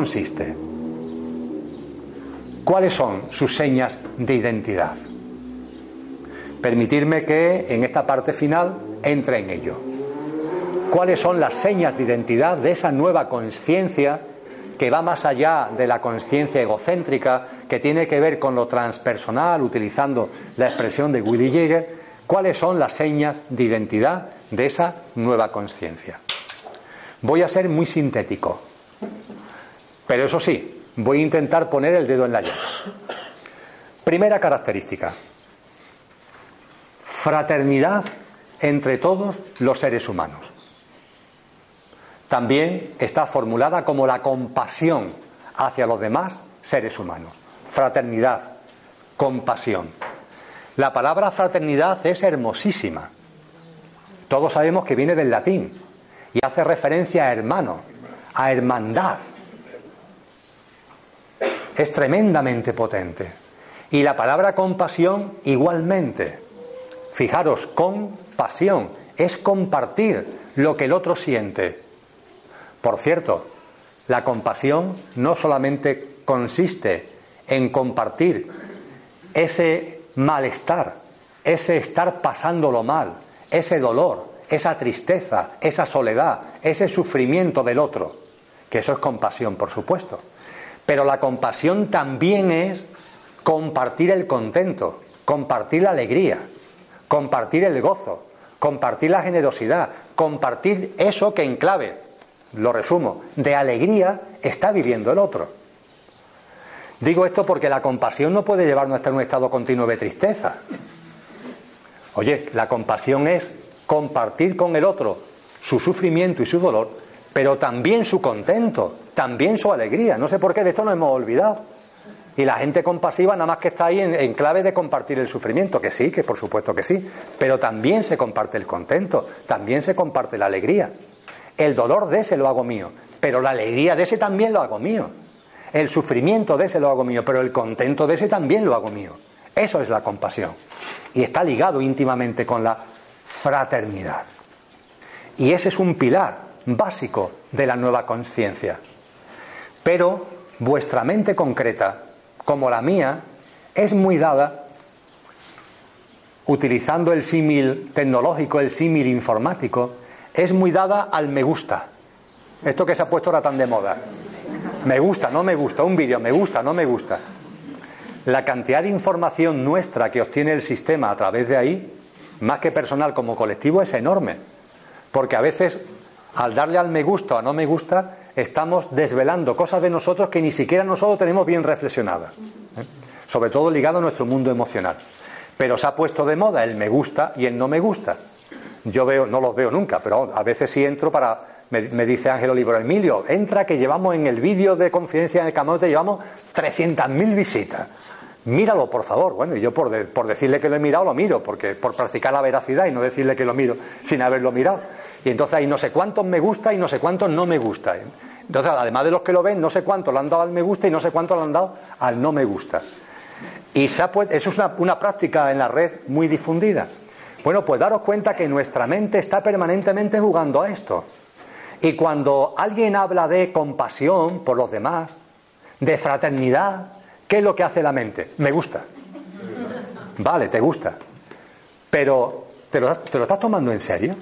Consiste? ¿Cuáles son sus señas de identidad? Permitirme que en esta parte final entre en ello. ¿Cuáles son las señas de identidad de esa nueva conciencia que va más allá de la conciencia egocéntrica, que tiene que ver con lo transpersonal, utilizando la expresión de Willy Jäger? ¿Cuáles son las señas de identidad de esa nueva conciencia? Voy a ser muy sintético, pero eso sí, voy a intentar poner el dedo en la llaga. Primera característica, fraternidad entre todos los seres humanos. También está formulada como la compasión hacia los demás seres humanos. Fraternidad, compasión. La palabra fraternidad es hermosísima. Todos sabemos que viene del latín, y hace referencia a hermano, a hermandad. Es tremendamente potente. Y la palabra compasión igualmente. Fijaros, compasión es compartir lo que el otro siente. Por cierto, la compasión no solamente consiste en compartir ese malestar, ese estar pasándolo mal, ese dolor, esa tristeza, esa soledad, ese sufrimiento del otro, que eso es compasión, por supuesto. Pero la compasión también es compartir el contento, compartir la alegría, compartir el gozo, compartir la generosidad, compartir eso que en clave, lo resumo, de alegría está viviendo el otro. Digo esto porque la compasión no puede llevarnos a estar en un estado continuo de tristeza. Oye, la compasión es compartir con el otro su sufrimiento y su dolor, pero también su contento, también su alegría. No sé por qué de esto nos hemos olvidado. Y la gente compasiva nada más que está ahí en, clave de compartir el sufrimiento, que sí, que por supuesto que sí, pero también se comparte el contento, también se comparte la alegría. El dolor de ese lo hago mío, pero la alegría de ese también lo hago mío. El sufrimiento de ese lo hago mío, pero el contento de ese también lo hago mío. Eso es la compasión. Y está ligado íntimamente con la fraternidad. Y ese es un pilar básico de la nueva conciencia. Pero vuestra mente concreta, como la mía, es muy dada, utilizando el símil tecnológico, el símil informático, es muy dada al me gusta. Esto que se ha puesto ahora tan de moda. Me gusta, no me gusta, un vídeo, me gusta, no me gusta. La cantidad de información nuestra que obtiene el sistema a través de ahí más que personal como colectivo, es enorme. Porque a veces, al darle al me gusta o no me gusta, estamos desvelando cosas de nosotros que ni siquiera nosotros tenemos bien reflexionadas. ¿eh? Sobre todo ligado a nuestro mundo emocional. Pero se ha puesto de moda el me gusta y el no me gusta. Yo veo, no los veo nunca, pero a veces sí entro para. Me, dice Ángel Olivero, Emilio, entra que llevamos en el vídeo de confidencia en el Camote, llevamos 300.000 visitas míralo por favor. Bueno, y yo por, por, decirle que lo he mirado, lo miro, porque por practicar la veracidad y no decirle que lo miro sin haberlo mirado. Y entonces hay no sé cuántos me gusta y no sé cuántos no me gusta. Entonces, además de los que lo ven, no sé cuántos le han dado al me gusta y no sé cuántos le han dado al no me gusta. Y eso es una, una práctica en la red muy difundida. Bueno, pues daros cuenta que nuestra mente está permanentemente jugando a esto. Y cuando alguien habla de compasión por los demás, de fraternidad, ¿qué es lo que hace la mente? Me gusta. Vale, te gusta. Pero, ¿te lo, ¿te lo estás tomando en serio?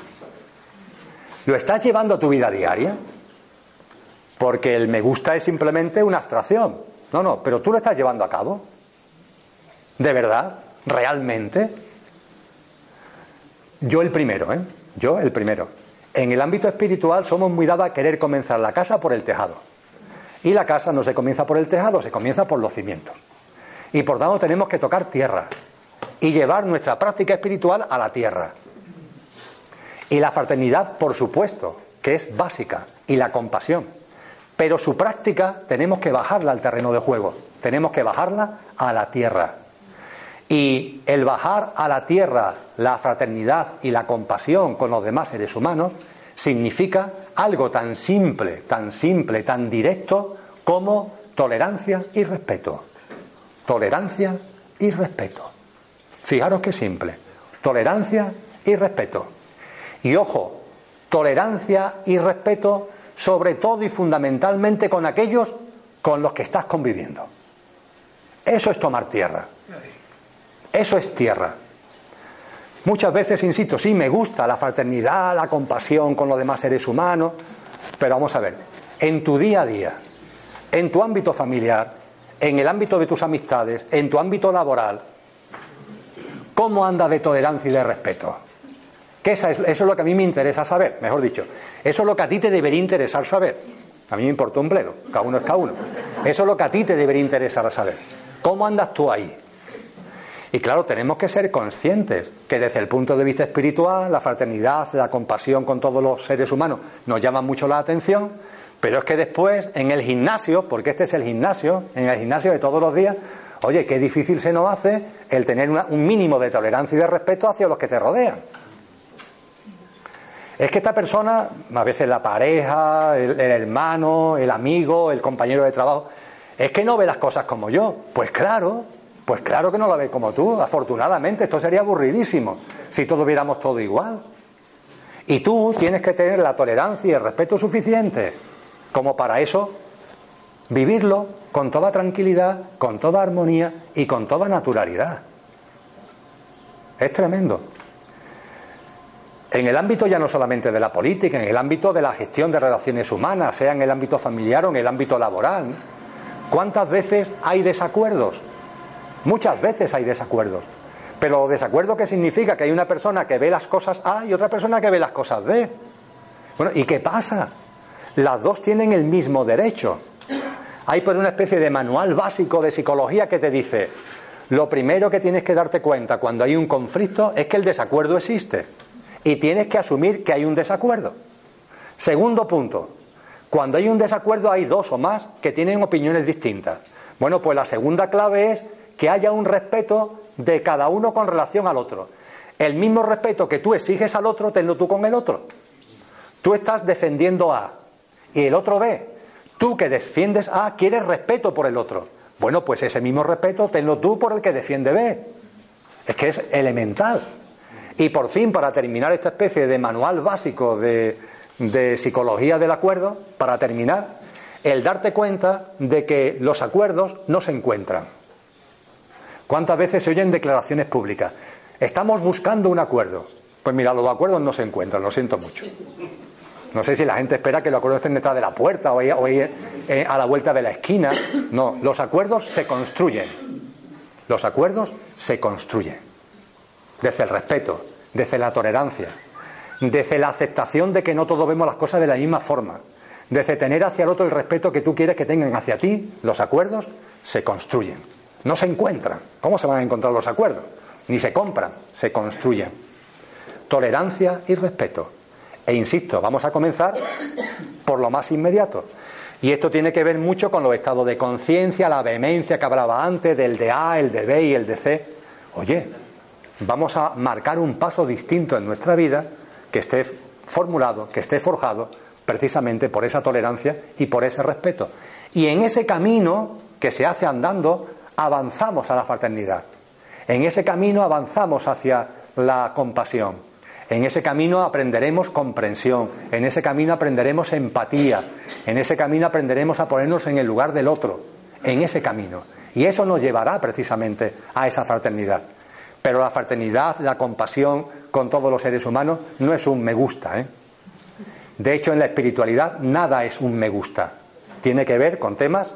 ¿Lo estás llevando a tu vida diaria? Porque el me gusta es simplemente una abstracción. No, no, pero tú lo estás llevando a cabo. ¿De verdad? ¿Realmente? Yo el primero, ¿eh? Yo el primero. En el ámbito espiritual somos muy dados a querer comenzar la casa por el tejado. Y la casa no se comienza por el tejado, se comienza por los cimientos. Y por tanto tenemos que tocar tierra y llevar nuestra práctica espiritual a la tierra. Y la fraternidad, por supuesto, que es básica, y la compasión. Pero su práctica tenemos que bajarla al terreno de juego, tenemos que bajarla a la tierra. Y el bajar a la tierra la fraternidad y la compasión con los demás seres humanos significa algo tan simple, tan simple, tan directo como tolerancia y respeto. Tolerancia y respeto. Fijaros qué simple. Tolerancia y respeto. Y ojo, tolerancia y respeto sobre todo y fundamentalmente con aquellos con los que estás conviviendo. Eso es tomar tierra. Eso es tierra. Muchas veces, insisto, sí, me gusta la fraternidad, la compasión con los demás seres humanos, pero vamos a ver, en tu día a día, en tu ámbito familiar, en el ámbito de tus amistades, en tu ámbito laboral, ¿cómo anda de tolerancia y de respeto? Que eso es lo que a mí me interesa saber, mejor dicho. Eso es lo que a ti te debería interesar saber. A mí me importa un bledo, cada uno es cada uno. Eso es lo que a ti te debería interesar saber. ¿Cómo andas tú ahí? Y claro, tenemos que ser conscientes que desde el punto de vista espiritual, la fraternidad, la compasión con todos los seres humanos nos llaman mucho la atención, pero es que después en el gimnasio, porque este es el gimnasio, en el gimnasio de todos los días, oye, qué difícil se nos hace el tener un mínimo de tolerancia y de respeto hacia los que te rodean. Es que esta persona, a veces la pareja, el, hermano, el amigo, el compañero de trabajo, es que no ve las cosas como yo. Pues claro, pues claro que no la ve como tú, afortunadamente, esto sería aburridísimo si todos viéramos todo igual. Y tú tienes que tener la tolerancia y el respeto suficiente como para eso vivirlo con toda tranquilidad, con toda armonía y con toda naturalidad. Es tremendo. En el ámbito ya no solamente de la política, en el ámbito de la gestión de relaciones humanas, sea en el ámbito familiar o en el ámbito laboral, ¿cuántas veces hay desacuerdos? Muchas veces hay desacuerdos. Pero desacuerdo qué significa que hay una persona que ve las cosas A y otra persona que ve las cosas B. Bueno, ¿y qué pasa? Las dos tienen el mismo derecho. Hay por una especie de manual básico de psicología que te dice, lo primero que tienes que darte cuenta cuando hay un conflicto es que el desacuerdo existe y tienes que asumir que hay un desacuerdo. Segundo punto, cuando hay un desacuerdo hay dos o más que tienen opiniones distintas. Bueno, pues la segunda clave es que haya un respeto de cada uno con relación al otro. El mismo respeto que tú exiges al otro, tenlo tú con el otro. Tú estás defendiendo A y el otro B. Tú que defiendes A quieres respeto por el otro. Bueno, pues ese mismo respeto tenlo tú por el que defiende B. Es que es elemental. Y por fin, para terminar esta especie de manual básico de, psicología del acuerdo, para terminar, el darte cuenta de que los acuerdos no se encuentran. ¿Cuántas veces se oyen declaraciones públicas? Estamos buscando un acuerdo. Pues mira, los acuerdos no se encuentran, lo siento mucho. No sé si la gente espera que los acuerdos estén detrás de la puerta o, eh, a la vuelta de la esquina. No, los acuerdos se construyen. Los acuerdos se construyen. Desde el respeto, desde la tolerancia, desde la aceptación de que no todos vemos las cosas de la misma forma, desde tener hacia el otro el respeto que tú quieres que tengan hacia ti, los acuerdos se construyen. No se encuentran. ¿Cómo se van a encontrar los acuerdos? Ni se compran, se construyen. Tolerancia y respeto. E insisto, vamos a comenzar por lo más inmediato. Y esto tiene que ver mucho con los estados de conciencia, la vehemencia que hablaba antes del de A, el de B y el de C. Oye, vamos a marcar un paso distinto en nuestra vida que esté formulado, que esté forjado precisamente por esa tolerancia y por ese respeto. Y en ese camino que se hace andando, avanzamos a la fraternidad. En ese camino avanzamos hacia la compasión. En ese camino aprenderemos comprensión, en ese camino aprenderemos empatía, en ese camino aprenderemos a ponernos en el lugar del otro, en ese camino. Y eso nos llevará precisamente a esa fraternidad. Pero la fraternidad, la compasión con todos los seres humanos no es un me gusta. ¿eh? De hecho, en la espiritualidad nada es un me gusta. Tiene que ver con temas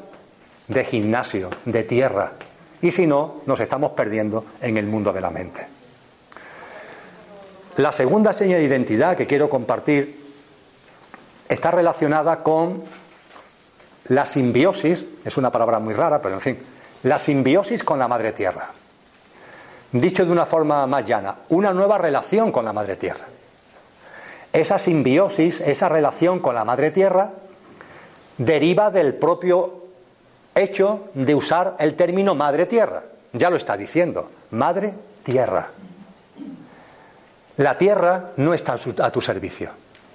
de gimnasio, de tierra. Y si no, nos estamos perdiendo en el mundo de la mente. La segunda seña de identidad que quiero compartir está relacionada con la simbiosis, es una palabra muy rara, pero en fin, la simbiosis con la madre tierra. Dicho de una forma más llana, una nueva relación con la madre tierra. Esa simbiosis, esa relación con la madre tierra, deriva del propio hecho de usar el término madre tierra. Ya lo está diciendo, madre tierra. La tierra no está a tu servicio.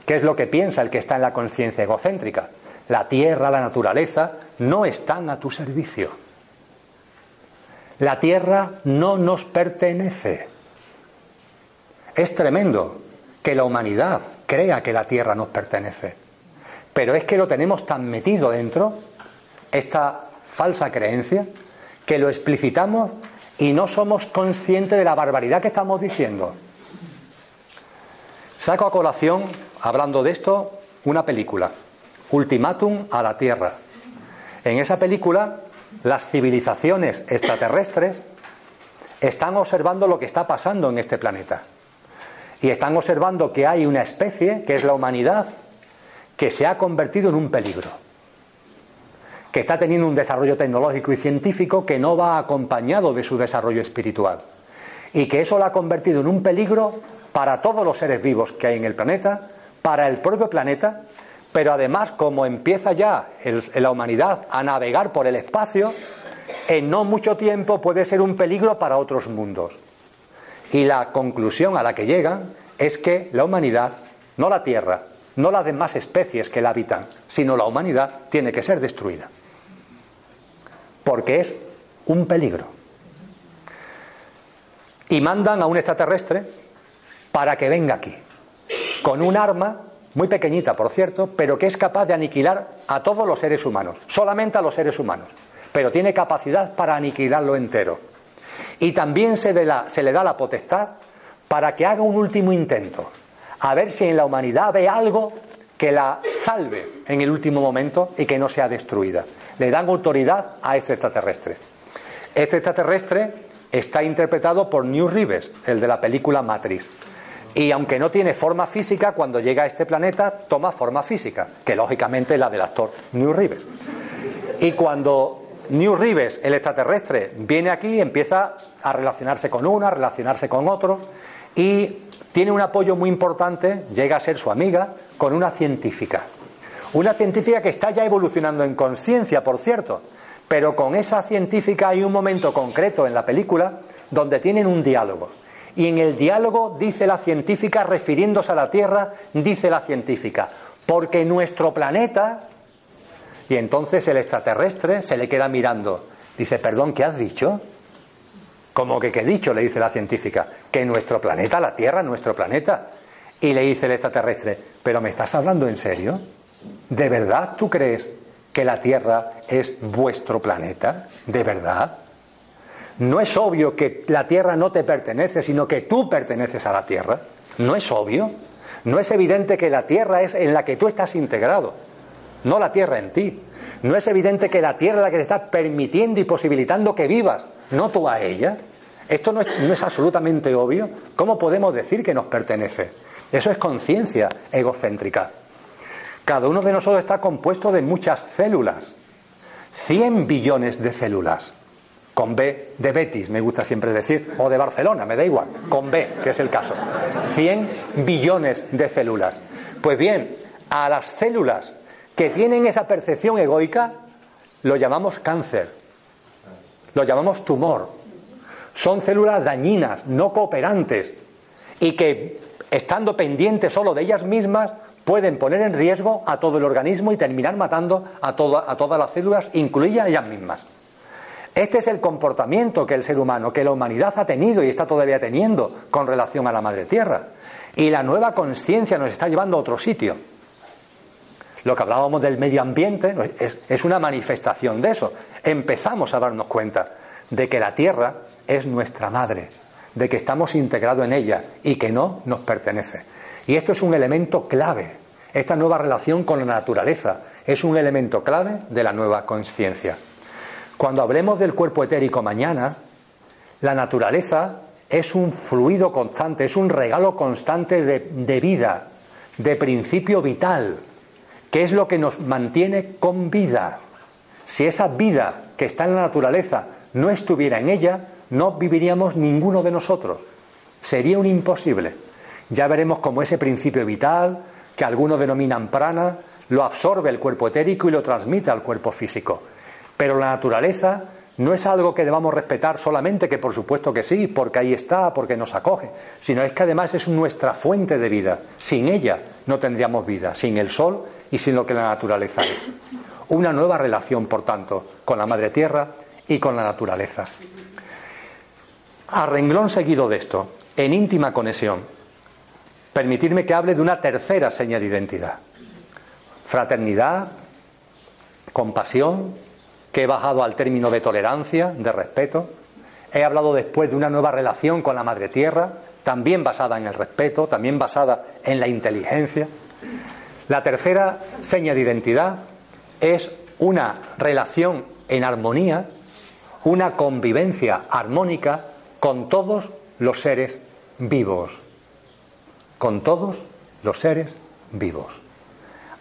¿Qué es lo que piensa el que está en la conciencia egocéntrica? La tierra, la naturaleza, no están a tu servicio. La tierra no nos pertenece. Es tremendo que la humanidad crea que la tierra nos pertenece. Pero es que lo tenemos tan metido dentro, esta falsa creencia, que lo explicitamos y no somos conscientes de la barbaridad que estamos diciendo. Saco a colación, hablando de esto, una película, Ultimátum a la Tierra. En esa película, las civilizaciones extraterrestres están observando lo que está pasando en este planeta. Y están observando que hay una especie, que es la humanidad, que se ha convertido en un peligro. Que está teniendo un desarrollo tecnológico y científico que no va acompañado de su desarrollo espiritual. Y que eso la ha convertido en un peligro para todos los seres vivos que hay en el planeta, para el propio planeta, pero además como empieza ya la humanidad a navegar por el espacio, en no mucho tiempo puede ser un peligro para otros mundos. Y la conclusión a la que llegan es que la humanidad, no la Tierra, no las demás especies que la habitan, sino la humanidad tiene que ser destruida. Porque es un peligro. Y mandan a un extraterrestre para que venga aquí, con un arma muy pequeñita, por cierto, pero que es capaz de aniquilar a todos los seres humanos, solamente a los seres humanos, pero tiene capacidad para aniquilarlo entero. Y también se, se le da la potestad para que haga un último intento, a ver si en la humanidad ve algo que la salve en el último momento y que no sea destruida. Le dan autoridad a este extraterrestre. Este extraterrestre está interpretado por New Reeves, el de la película Matrix. Y aunque no tiene forma física, cuando llega a este planeta toma forma física, que lógicamente es la del actor New Reeves. Y cuando New Reeves, el extraterrestre, viene aquí, empieza a relacionarse con una, a relacionarse con otro, y tiene un apoyo muy importante, llega a ser su amiga, con una científica. Una científica que está ya evolucionando en conciencia, por cierto, pero con esa científica hay un momento concreto en la película donde tienen un diálogo. Y en el diálogo dice la científica, refiriéndose a la Tierra, dice la científica, porque nuestro planeta... Y entonces el extraterrestre se le queda mirando. Dice, perdón, ¿qué has dicho? Como que qué he dicho, le dice la científica, que nuestro planeta, la Tierra, nuestro planeta. Y le dice el extraterrestre, pero ¿me estás hablando en serio? ¿De verdad tú crees que la Tierra es vuestro planeta? ¿De verdad? ¿No es obvio que la tierra no te pertenece, sino que tú perteneces a la tierra? ¿No es obvio? ¿No es evidente que la tierra es en la que tú estás integrado? No la tierra en ti. ¿No es evidente que la tierra es la que te está permitiendo y posibilitando que vivas, no tú a ella? ¿Esto no es, no es absolutamente obvio? ¿Cómo podemos decir que nos pertenece? Eso es conciencia egocéntrica. Cada uno de nosotros está compuesto de muchas células. 100 billones de células con B de Betis, me gusta siempre decir, o de Barcelona, me da igual, con B, que es el caso. 100 billones de células. Pues bien, a las células que tienen esa percepción egoica, lo llamamos cáncer, lo llamamos tumor. Son células dañinas, no cooperantes, y que, estando pendientes solo de ellas mismas, pueden poner en riesgo a todo el organismo y terminar matando a, a todas las células, incluidas ellas mismas. Este es el comportamiento que el ser humano, que la humanidad ha tenido y está todavía teniendo con relación a la Madre Tierra. Y la nueva conciencia nos está llevando a otro sitio. lo que hablábamos del medio ambiente es, una manifestación de eso. Empezamos a darnos cuenta de que la Tierra es nuestra madre, de que estamos integrados en ella y que no nos pertenece. Y esto es un elemento clave. Esta nueva relación con la naturaleza es un elemento clave de la nueva conciencia. Cuando hablemos del cuerpo etérico mañana, la naturaleza es un fluido constante, es un regalo constante de, vida, de principio vital, que es lo que nos mantiene con vida. Si esa vida que está en la naturaleza no estuviera en ella, no viviríamos ninguno de nosotros. Sería un imposible. Ya veremos cómo ese principio vital, que algunos denominan prana, lo absorbe el cuerpo etérico y lo transmite al cuerpo físico. Pero la naturaleza no es algo que debamos respetar solamente, que por supuesto que sí, porque ahí está, porque nos acoge, sino es que además es nuestra fuente de vida. Sin ella no tendríamos vida, sin el sol y sin lo que la naturaleza es. Una nueva relación, por tanto, con la Madre Tierra y con la naturaleza. A renglón seguido de esto, en íntima conexión, permitirme que hable de una tercera seña de identidad. Fraternidad, compasión, que he bajado al término de tolerancia, de respeto. He hablado después de una nueva relación con la Madre Tierra, también basada en el respeto, también basada en la inteligencia. La tercera seña de identidad es una relación en armonía, una convivencia armónica con todos los seres vivos. Con todos los seres vivos.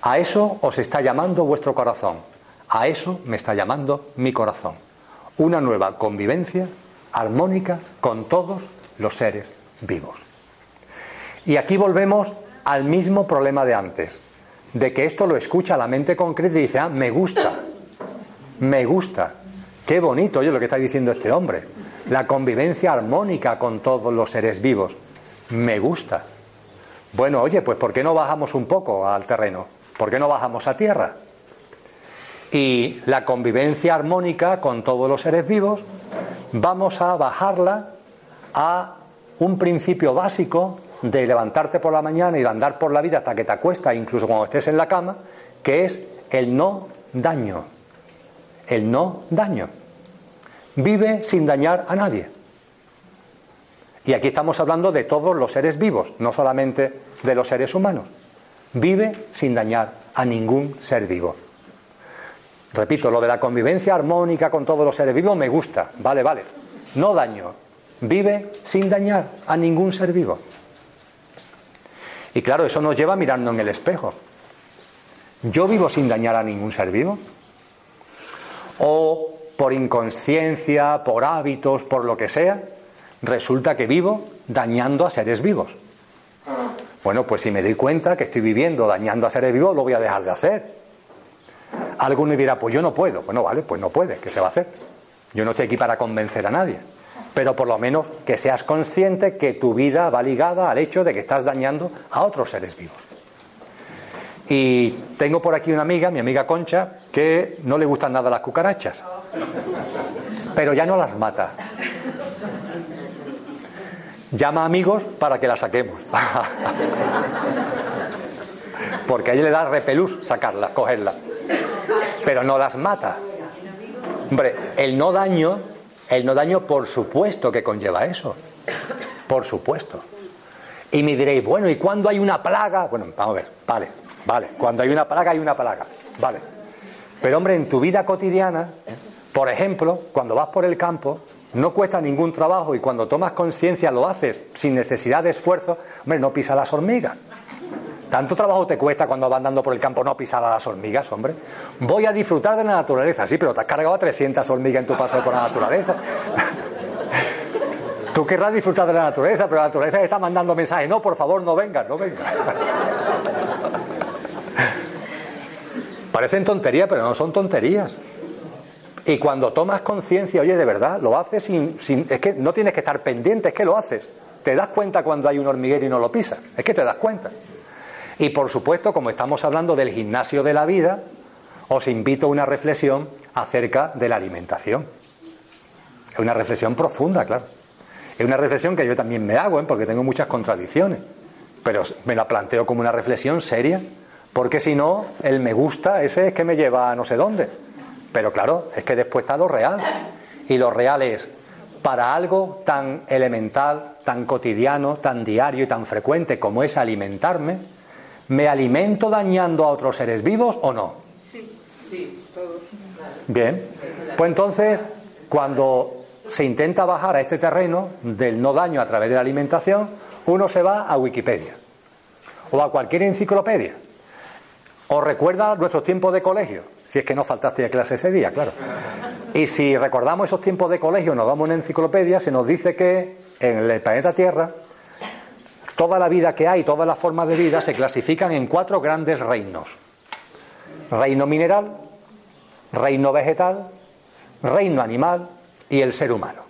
A eso os está llamando vuestro corazón. A eso me está llamando mi corazón. Una nueva convivencia armónica con todos los seres vivos. Y aquí volvemos al mismo problema de antes, de que esto lo escucha la mente concreta y dice, ah, me gusta, me gusta, qué bonito, oye, lo que está diciendo este hombre, la convivencia armónica con todos los seres vivos, me gusta. Bueno, oye, pues ¿por qué no bajamos un poco al terreno? ¿Por qué no bajamos a tierra? Y la convivencia armónica con todos los seres vivos, vamos a bajarla a un principio básico de levantarte por la mañana y de andar por la vida hasta que te acuestas, incluso cuando estés en la cama, que es el no daño. El no daño. Vive sin dañar a nadie. Y aquí estamos hablando de todos los seres vivos, no solamente de los seres humanos. Vive sin dañar a ningún ser vivo. Repito, lo de la convivencia armónica con todos los seres vivos me gusta. Vale, vale. No daño. Vive sin dañar a ningún ser vivo. Y claro, eso nos lleva a mirarnos en el espejo. ¿Yo vivo sin dañar a ningún ser vivo? ¿O por inconsciencia, por hábitos, por lo que sea, resulta que vivo dañando a seres vivos? Bueno, pues si me doy cuenta que estoy viviendo dañando a seres vivos, lo voy a dejar de hacer. Alguno dirá, pues yo no puedo. Bueno, vale, pues no puede, ¿qué se va a hacer? Yo no estoy aquí para convencer a nadie pero por lo menos que seas consciente que tu vida va ligada al hecho de que estás dañando a otros seres vivos. Y tengo por aquí una amiga, mi amiga Concha, que no le gustan nada las cucarachas, pero ya no las mata. Llama a amigos para que las saquemos. Porque a ella le da repelús sacarlas, cogerlas. Pero no las mata. Hombre, el no daño el no daño, por supuesto que conlleva eso. Por supuesto. Y me diréis, bueno, ¿y cuando hay una plaga? Bueno, vamos a ver, vale, vale. Cuando hay una plaga, hay una plaga, vale. Pero hombre, en tu vida cotidiana, por ejemplo, cuando vas por el campo, no cuesta ningún trabajo y cuando tomas conciencia lo haces sin necesidad de esfuerzo, hombre, no pisa las hormigas. Tanto trabajo te cuesta cuando vas andando por el campo no pisar a las hormigas, hombre. Voy a disfrutar de la naturaleza, sí, pero te has cargado a 300 hormigas en tu paseo por la naturaleza. Tú querrás disfrutar de la naturaleza, pero la naturaleza está mandando mensajes. No, por favor, no vengas, no vengas. Parecen tonterías, pero no son tonterías. Y cuando tomas conciencia, oye, de verdad, lo haces sin, sin, Es que no tienes que estar pendiente, es que lo haces. Te das cuenta cuando hay un hormiguero y no lo pisas. Es que te das cuenta. Y por supuesto, como estamos hablando del gimnasio de la vida, os invito a una reflexión acerca de la alimentación. Es una reflexión profunda, claro. Es una reflexión que yo también me hago, ¿eh? porque tengo muchas contradicciones, pero me la planteo como una reflexión seria Porque si no, el me gusta ese es que me lleva a no sé dónde. Pero claro, es que después está lo real. Y lo real es, para algo tan elemental, tan cotidiano, tan diario y tan frecuente como es alimentarme, ¿me alimento dañando a otros seres vivos o no? Sí, sí, todos. Bien, pues entonces, cuando se intenta bajar a este terreno del no daño a través de la alimentación, uno se va a Wikipedia o a cualquier enciclopedia. O recuerda nuestros tiempos de colegio, si es que no faltaste a clase ese día, claro. Y si recordamos esos tiempos de colegio, nos vamos a una enciclopedia, se nos dice que en el planeta Tierra toda la vida que hay, todas las formas de vida se clasifican en cuatro grandes reinos. Reino mineral, reino vegetal, reino animal y el ser humano.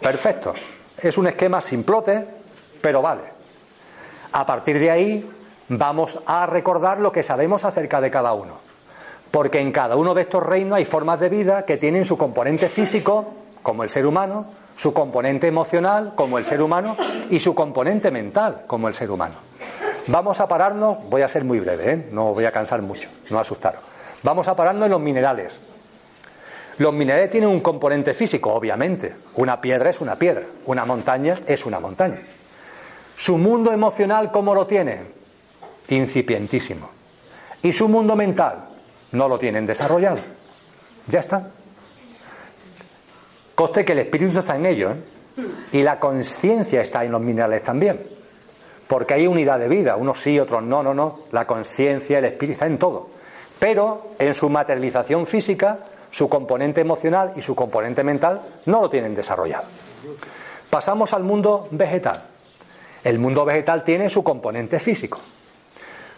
Perfecto. Es un esquema simplote, pero vale. A partir de ahí vamos a recordar lo que sabemos acerca de cada uno. Porque en cada uno de estos reinos hay formas de vida que tienen su componente físico, como el ser humano, su componente emocional, como el ser humano, y su componente mental, como el ser humano. Vamos a pararnos, voy a ser muy breve, ¿eh? no voy a cansar mucho, no asustaros. Vamos a pararnos en los minerales. Los minerales tienen un componente físico, obviamente. Una piedra es una piedra, una montaña es una montaña. Su mundo emocional, ¿cómo lo tienen? Incipientísimo. Y su mundo mental, no lo tienen desarrollado. Ya está. Coste que el espíritu está en ello, ¿eh? Y la conciencia está en los minerales también. Porque hay unidad de vida, unos sí, otros no, no, no. La conciencia, el espíritu está en todo. Pero en su materialización física, su componente emocional y su componente mental no lo tienen desarrollado. Pasamos al mundo vegetal. El mundo vegetal tiene su componente físico.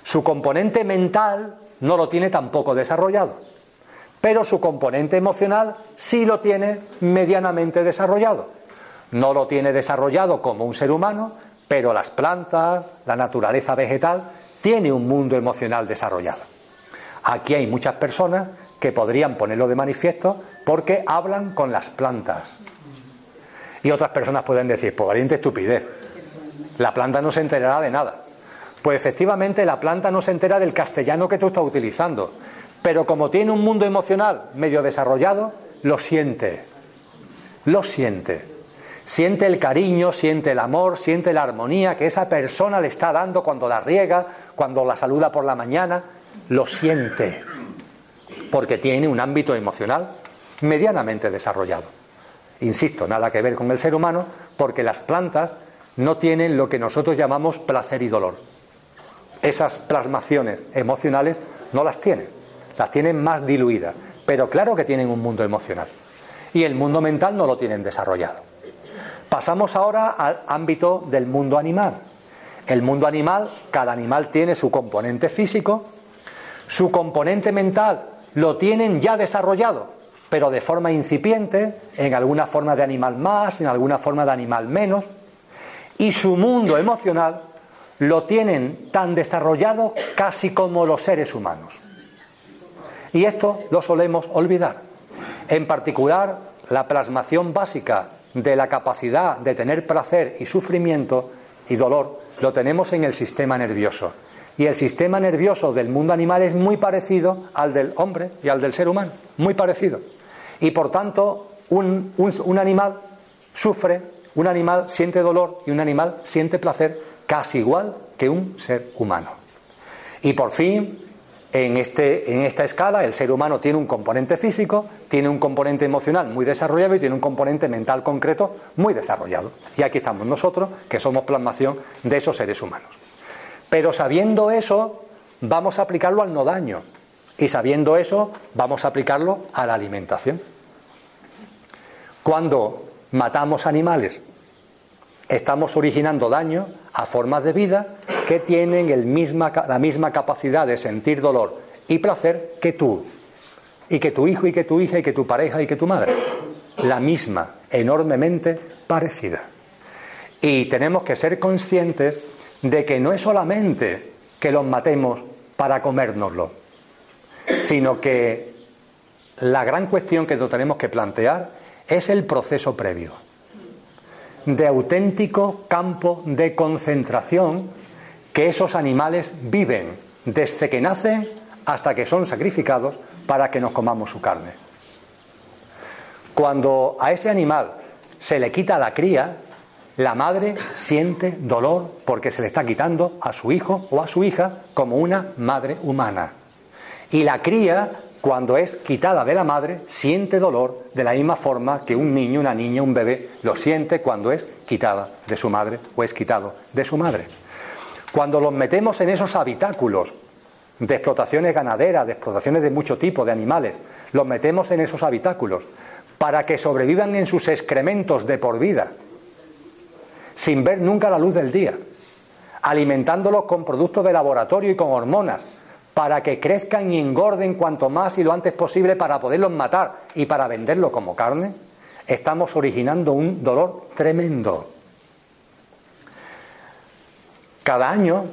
Su componente mental no lo tiene tampoco desarrollado pero su componente emocional sí lo tiene medianamente desarrollado. No lo tiene desarrollado como un ser humano, pero las plantas, la naturaleza vegetal, tiene un mundo emocional desarrollado. Aquí hay muchas personas que podrían ponerlo de manifiesto porque hablan con las plantas. Y otras personas pueden decir, pues valiente estupidez, la planta no se enterará de nada. Pues efectivamente la planta no se entera del castellano que tú estás utilizando, pero como tiene un mundo emocional medio desarrollado, lo siente. Lo siente. Siente el cariño, siente el amor, siente la armonía que esa persona le está dando cuando la riega, cuando la saluda por la mañana. Lo siente. Porque tiene un ámbito emocional medianamente desarrollado. Insisto, nada que ver con el ser humano, porque las plantas no tienen lo que nosotros llamamos placer y dolor. Esas plasmaciones emocionales no las tienen las tienen más diluidas, pero claro que tienen un mundo emocional. Y el mundo mental no lo tienen desarrollado. Pasamos ahora al ámbito del mundo animal. El mundo animal, cada animal tiene su componente físico, su componente mental lo tienen ya desarrollado, pero de forma incipiente, en alguna forma de animal más, en alguna forma de animal menos, y su mundo emocional lo tienen tan desarrollado casi como los seres humanos. Y esto lo solemos olvidar. En particular, la plasmación básica de la capacidad de tener placer y sufrimiento y dolor lo tenemos en el sistema nervioso. Y el sistema nervioso del mundo animal es muy parecido al del hombre y al del ser humano, muy parecido. Y por tanto, un, un animal sufre, un animal siente dolor y un animal siente placer casi igual que un ser humano. Y por fin, en, este, en esta escala el ser humano tiene un componente físico, tiene un componente emocional muy desarrollado y tiene un componente mental concreto muy desarrollado. Y aquí estamos nosotros, que somos plasmación de esos seres humanos. Pero sabiendo eso, vamos a aplicarlo al no daño. Y sabiendo eso, vamos a aplicarlo a la alimentación. Cuando matamos animales, estamos originando daño a formas de vida que tienen la misma capacidad de sentir dolor y placer que tú, y que tu hijo, y que tu hija, y que tu pareja, y que tu madre. La misma, enormemente parecida. Y tenemos que ser conscientes de que no es solamente que los matemos para comérnoslo, sino que la gran cuestión que nos tenemos que plantear es el proceso previo de auténtico campo de concentración que esos animales viven desde que nacen hasta que son sacrificados para que nos comamos su carne. Cuando a ese animal se le quita la cría, la madre siente dolor porque se le está quitando a su hijo o a su hija como una madre humana. Y la cría, cuando es quitada de la madre, siente dolor de la misma forma que un niño, una niña, un bebé lo siente cuando es quitada de su madre o es quitado de su madre. Cuando los metemos en esos habitáculos de explotaciones ganaderas, de explotaciones de mucho tipo, de animales, los metemos en esos habitáculos para que sobrevivan en sus excrementos de por vida, sin ver nunca la luz del día, alimentándolos con productos de laboratorio y con hormonas, para que crezcan y engorden cuanto más y lo antes posible para poderlos matar y para venderlo como carne, estamos originando un dolor tremendo. Cada año,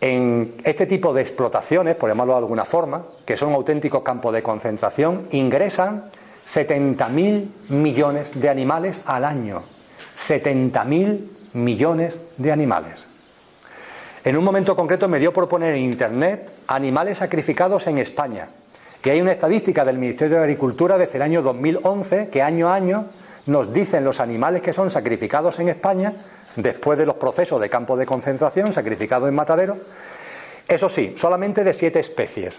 en este tipo de explotaciones, por llamarlo de alguna forma, que son auténticos campos de concentración, ingresan 70.000 millones de animales al año. 70.000 millones de animales. En un momento concreto me dio por poner en Internet animales sacrificados en España. Y hay una estadística del Ministerio de Agricultura desde el año 2011 que año a año nos dicen los animales que son sacrificados en España después de los procesos de campo de concentración, sacrificados en matadero. Eso sí, solamente de siete especies.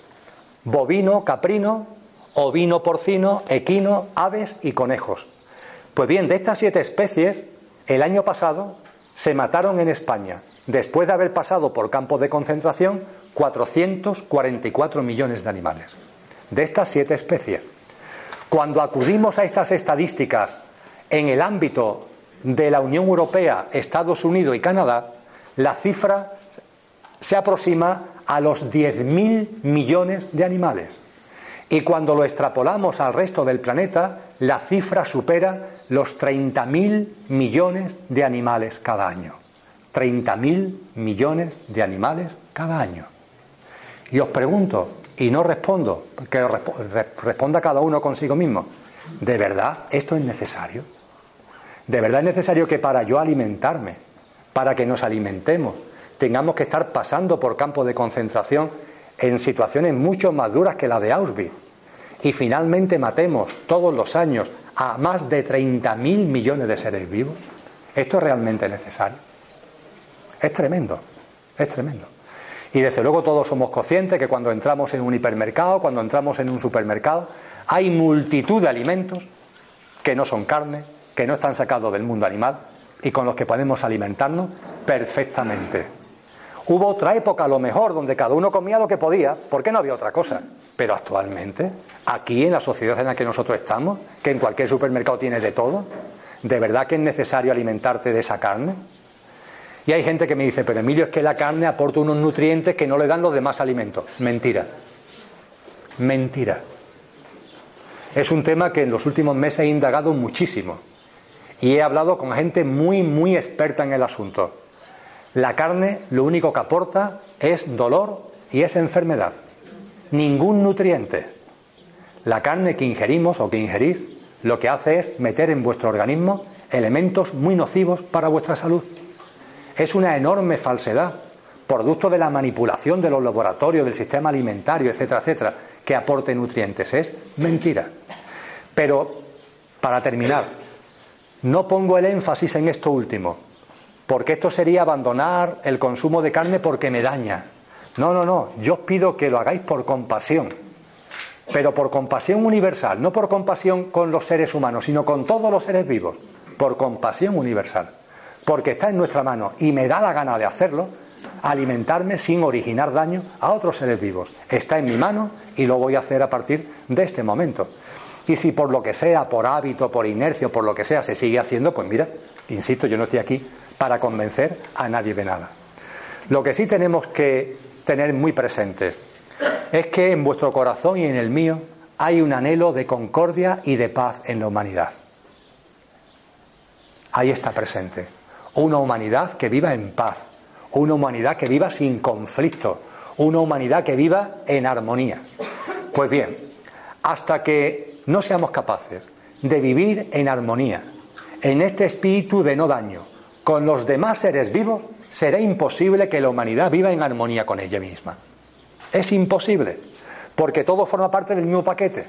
Bovino, caprino, ovino, porcino, equino, aves y conejos. Pues bien, de estas siete especies, el año pasado se mataron en España, después de haber pasado por campos de concentración, 444 millones de animales. De estas siete especies. Cuando acudimos a estas estadísticas en el ámbito de la Unión Europea, Estados Unidos y Canadá, la cifra se aproxima a los 10.000 millones de animales. Y cuando lo extrapolamos al resto del planeta, la cifra supera los 30.000 millones de animales cada año. 30.000 millones de animales cada año. Y os pregunto, y no respondo, que responda cada uno consigo mismo, ¿de verdad esto es necesario? ¿De verdad es necesario que para yo alimentarme, para que nos alimentemos, tengamos que estar pasando por campos de concentración en situaciones mucho más duras que la de Auschwitz? Y finalmente matemos todos los años a más de 30.000 millones de seres vivos? ¿Esto es realmente necesario? Es tremendo, es tremendo. Y desde luego todos somos conscientes que cuando entramos en un hipermercado, cuando entramos en un supermercado, hay multitud de alimentos que no son carne, que no están sacados del mundo animal y con los que podemos alimentarnos perfectamente. Hubo otra época, a lo mejor, donde cada uno comía lo que podía, porque no había otra cosa. Pero actualmente, aquí en la sociedad en la que nosotros estamos, que en cualquier supermercado tiene de todo, ¿de verdad que es necesario alimentarte de esa carne? Y hay gente que me dice, pero Emilio, es que la carne aporta unos nutrientes que no le dan los demás alimentos. Mentira. Mentira. Es un tema que en los últimos meses he indagado muchísimo. Y he hablado con gente muy, muy experta en el asunto. La carne lo único que aporta es dolor y es enfermedad. Ningún nutriente. La carne que ingerimos o que ingerís lo que hace es meter en vuestro organismo elementos muy nocivos para vuestra salud. Es una enorme falsedad, producto de la manipulación de los laboratorios, del sistema alimentario, etcétera, etcétera, que aporte nutrientes. Es mentira. Pero, para terminar, no pongo el énfasis en esto último, porque esto sería abandonar el consumo de carne porque me daña. No, no, no, yo os pido que lo hagáis por compasión, pero por compasión universal, no por compasión con los seres humanos, sino con todos los seres vivos, por compasión universal, porque está en nuestra mano y me da la gana de hacerlo, alimentarme sin originar daño a otros seres vivos. Está en mi mano y lo voy a hacer a partir de este momento. Y si por lo que sea, por hábito, por inercia, por lo que sea, se sigue haciendo, pues mira, insisto, yo no estoy aquí para convencer a nadie de nada. Lo que sí tenemos que tener muy presente es que en vuestro corazón y en el mío hay un anhelo de concordia y de paz en la humanidad. Ahí está presente. Una humanidad que viva en paz, una humanidad que viva sin conflicto, una humanidad que viva en armonía. Pues bien, hasta que no seamos capaces de vivir en armonía, en este espíritu de no daño, con los demás seres vivos, será imposible que la humanidad viva en armonía con ella misma. Es imposible, porque todo forma parte del mismo paquete.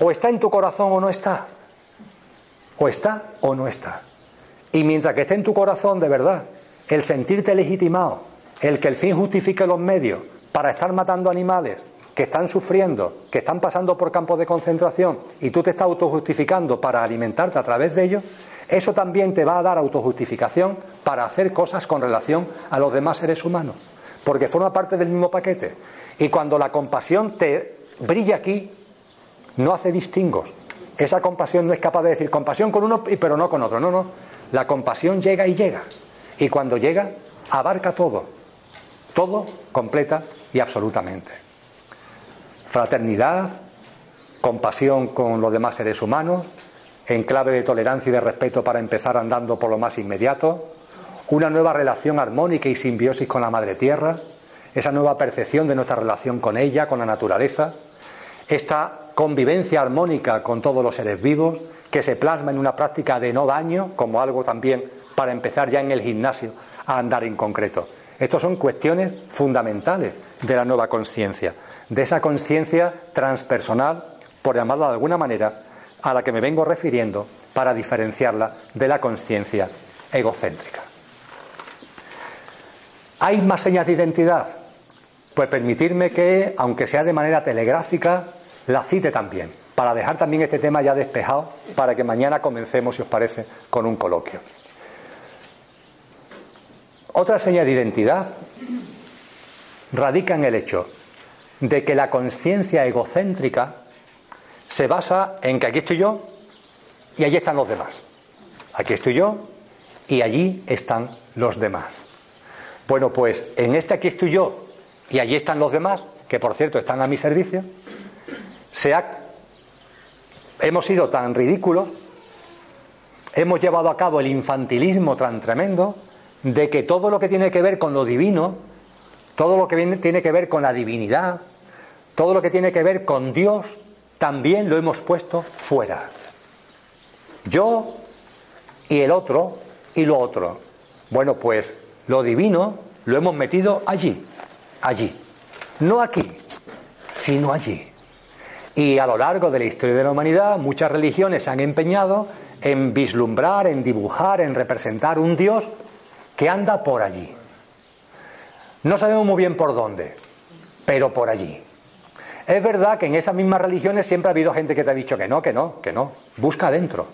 O está en tu corazón o no está. O está o no está. Y mientras que esté en tu corazón de verdad, el sentirte legitimado, el que el fin justifique los medios para estar matando animales que están sufriendo, que están pasando por campos de concentración y tú te estás autojustificando para alimentarte a través de ellos, eso también te va a dar autojustificación para hacer cosas con relación a los demás seres humanos, porque forma parte del mismo paquete. Y cuando la compasión te brilla aquí, no hace distingos. Esa compasión no es capaz de decir compasión con uno pero no con otro. No, no. La compasión llega y llega. Y cuando llega, abarca todo. Todo, completa y absolutamente. Fraternidad, compasión con los demás seres humanos, en clave de tolerancia y de respeto para empezar andando por lo más inmediato, una nueva relación armónica y simbiosis con la Madre Tierra, esa nueva percepción de nuestra relación con ella, con la naturaleza, esta convivencia armónica con todos los seres vivos, que se plasma en una práctica de no daño, como algo también para empezar ya en el gimnasio a andar en concreto. Estas son cuestiones fundamentales de la nueva conciencia, de esa conciencia transpersonal, por llamarla de alguna manera, a la que me vengo refiriendo para diferenciarla de la conciencia egocéntrica. ¿Hay más señas de identidad? Pues permitirme que, aunque sea de manera telegráfica, la cite también, para dejar también este tema ya despejado, para que mañana comencemos, si os parece, con un coloquio. Otra seña de identidad radica en el hecho de que la conciencia egocéntrica se basa en que aquí estoy yo y allí están los demás. Aquí estoy yo y allí están los demás. Bueno, pues en este aquí estoy yo y allí están los demás, que por cierto están a mi servicio, se ha, hemos sido tan ridículos, hemos llevado a cabo el infantilismo tan tremendo de que todo lo que tiene que ver con lo divino, todo lo que tiene que ver con la divinidad, todo lo que tiene que ver con Dios, también lo hemos puesto fuera. Yo y el otro y lo otro. Bueno, pues lo divino lo hemos metido allí, allí. No aquí, sino allí. Y a lo largo de la historia de la humanidad, muchas religiones se han empeñado en vislumbrar, en dibujar, en representar un Dios que anda por allí. No sabemos muy bien por dónde, pero por allí. Es verdad que en esas mismas religiones siempre ha habido gente que te ha dicho que no, que no, que no. Busca adentro,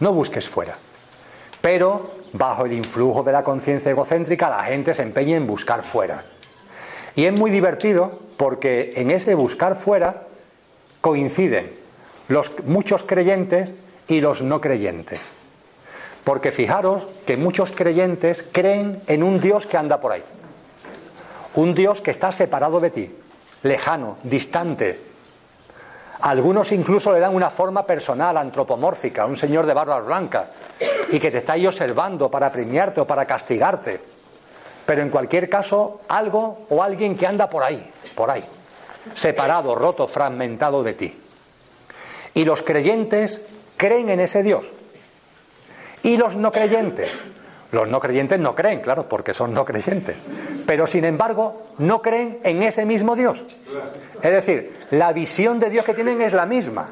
no busques fuera. Pero bajo el influjo de la conciencia egocéntrica la gente se empeña en buscar fuera. Y es muy divertido porque en ese buscar fuera coinciden los muchos creyentes y los no creyentes. Porque fijaros que muchos creyentes creen en un Dios que anda por ahí. Un Dios que está separado de ti, lejano, distante. Algunos incluso le dan una forma personal, antropomórfica, un señor de barbas blancas, y que te está ahí observando para premiarte o para castigarte. Pero en cualquier caso, algo o alguien que anda por ahí, por ahí, separado, roto, fragmentado de ti. Y los creyentes creen en ese Dios. Y los no creyentes los no creyentes no creen, claro, porque son no creyentes. Pero sin embargo, no creen en ese mismo Dios. Es decir, la visión de Dios que tienen es la misma.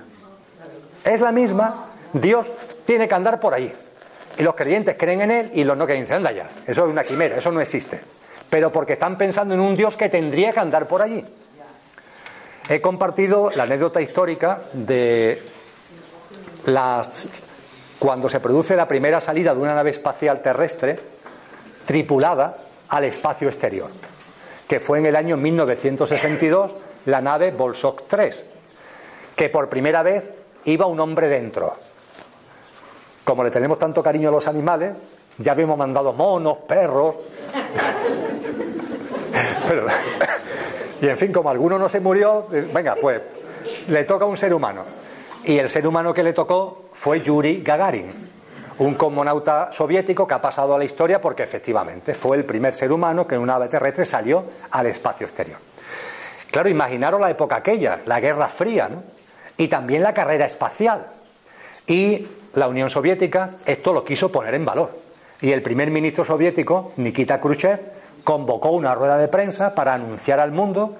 Es la misma. Dios tiene que andar por ahí. Y los creyentes creen en Él y los no creyentes anda ya. Eso es una quimera, eso no existe. Pero porque están pensando en un Dios que tendría que andar por allí. He compartido la anécdota histórica de las cuando se produce la primera salida de una nave espacial terrestre tripulada al espacio exterior, que fue en el año 1962 la nave Bolsok 3, que por primera vez iba un hombre dentro. Como le tenemos tanto cariño a los animales, ya habíamos mandado monos, perros. y en fin, como alguno no se murió, eh, venga, pues le toca a un ser humano. Y el ser humano que le tocó fue Yuri Gagarin, un cosmonauta soviético que ha pasado a la historia porque efectivamente fue el primer ser humano que en una nave terrestre salió al espacio exterior. Claro, imaginaros la época aquella, la Guerra Fría, ¿no? y también la carrera espacial. Y la Unión Soviética esto lo quiso poner en valor. Y el primer ministro soviético, Nikita Khrushchev, convocó una rueda de prensa para anunciar al mundo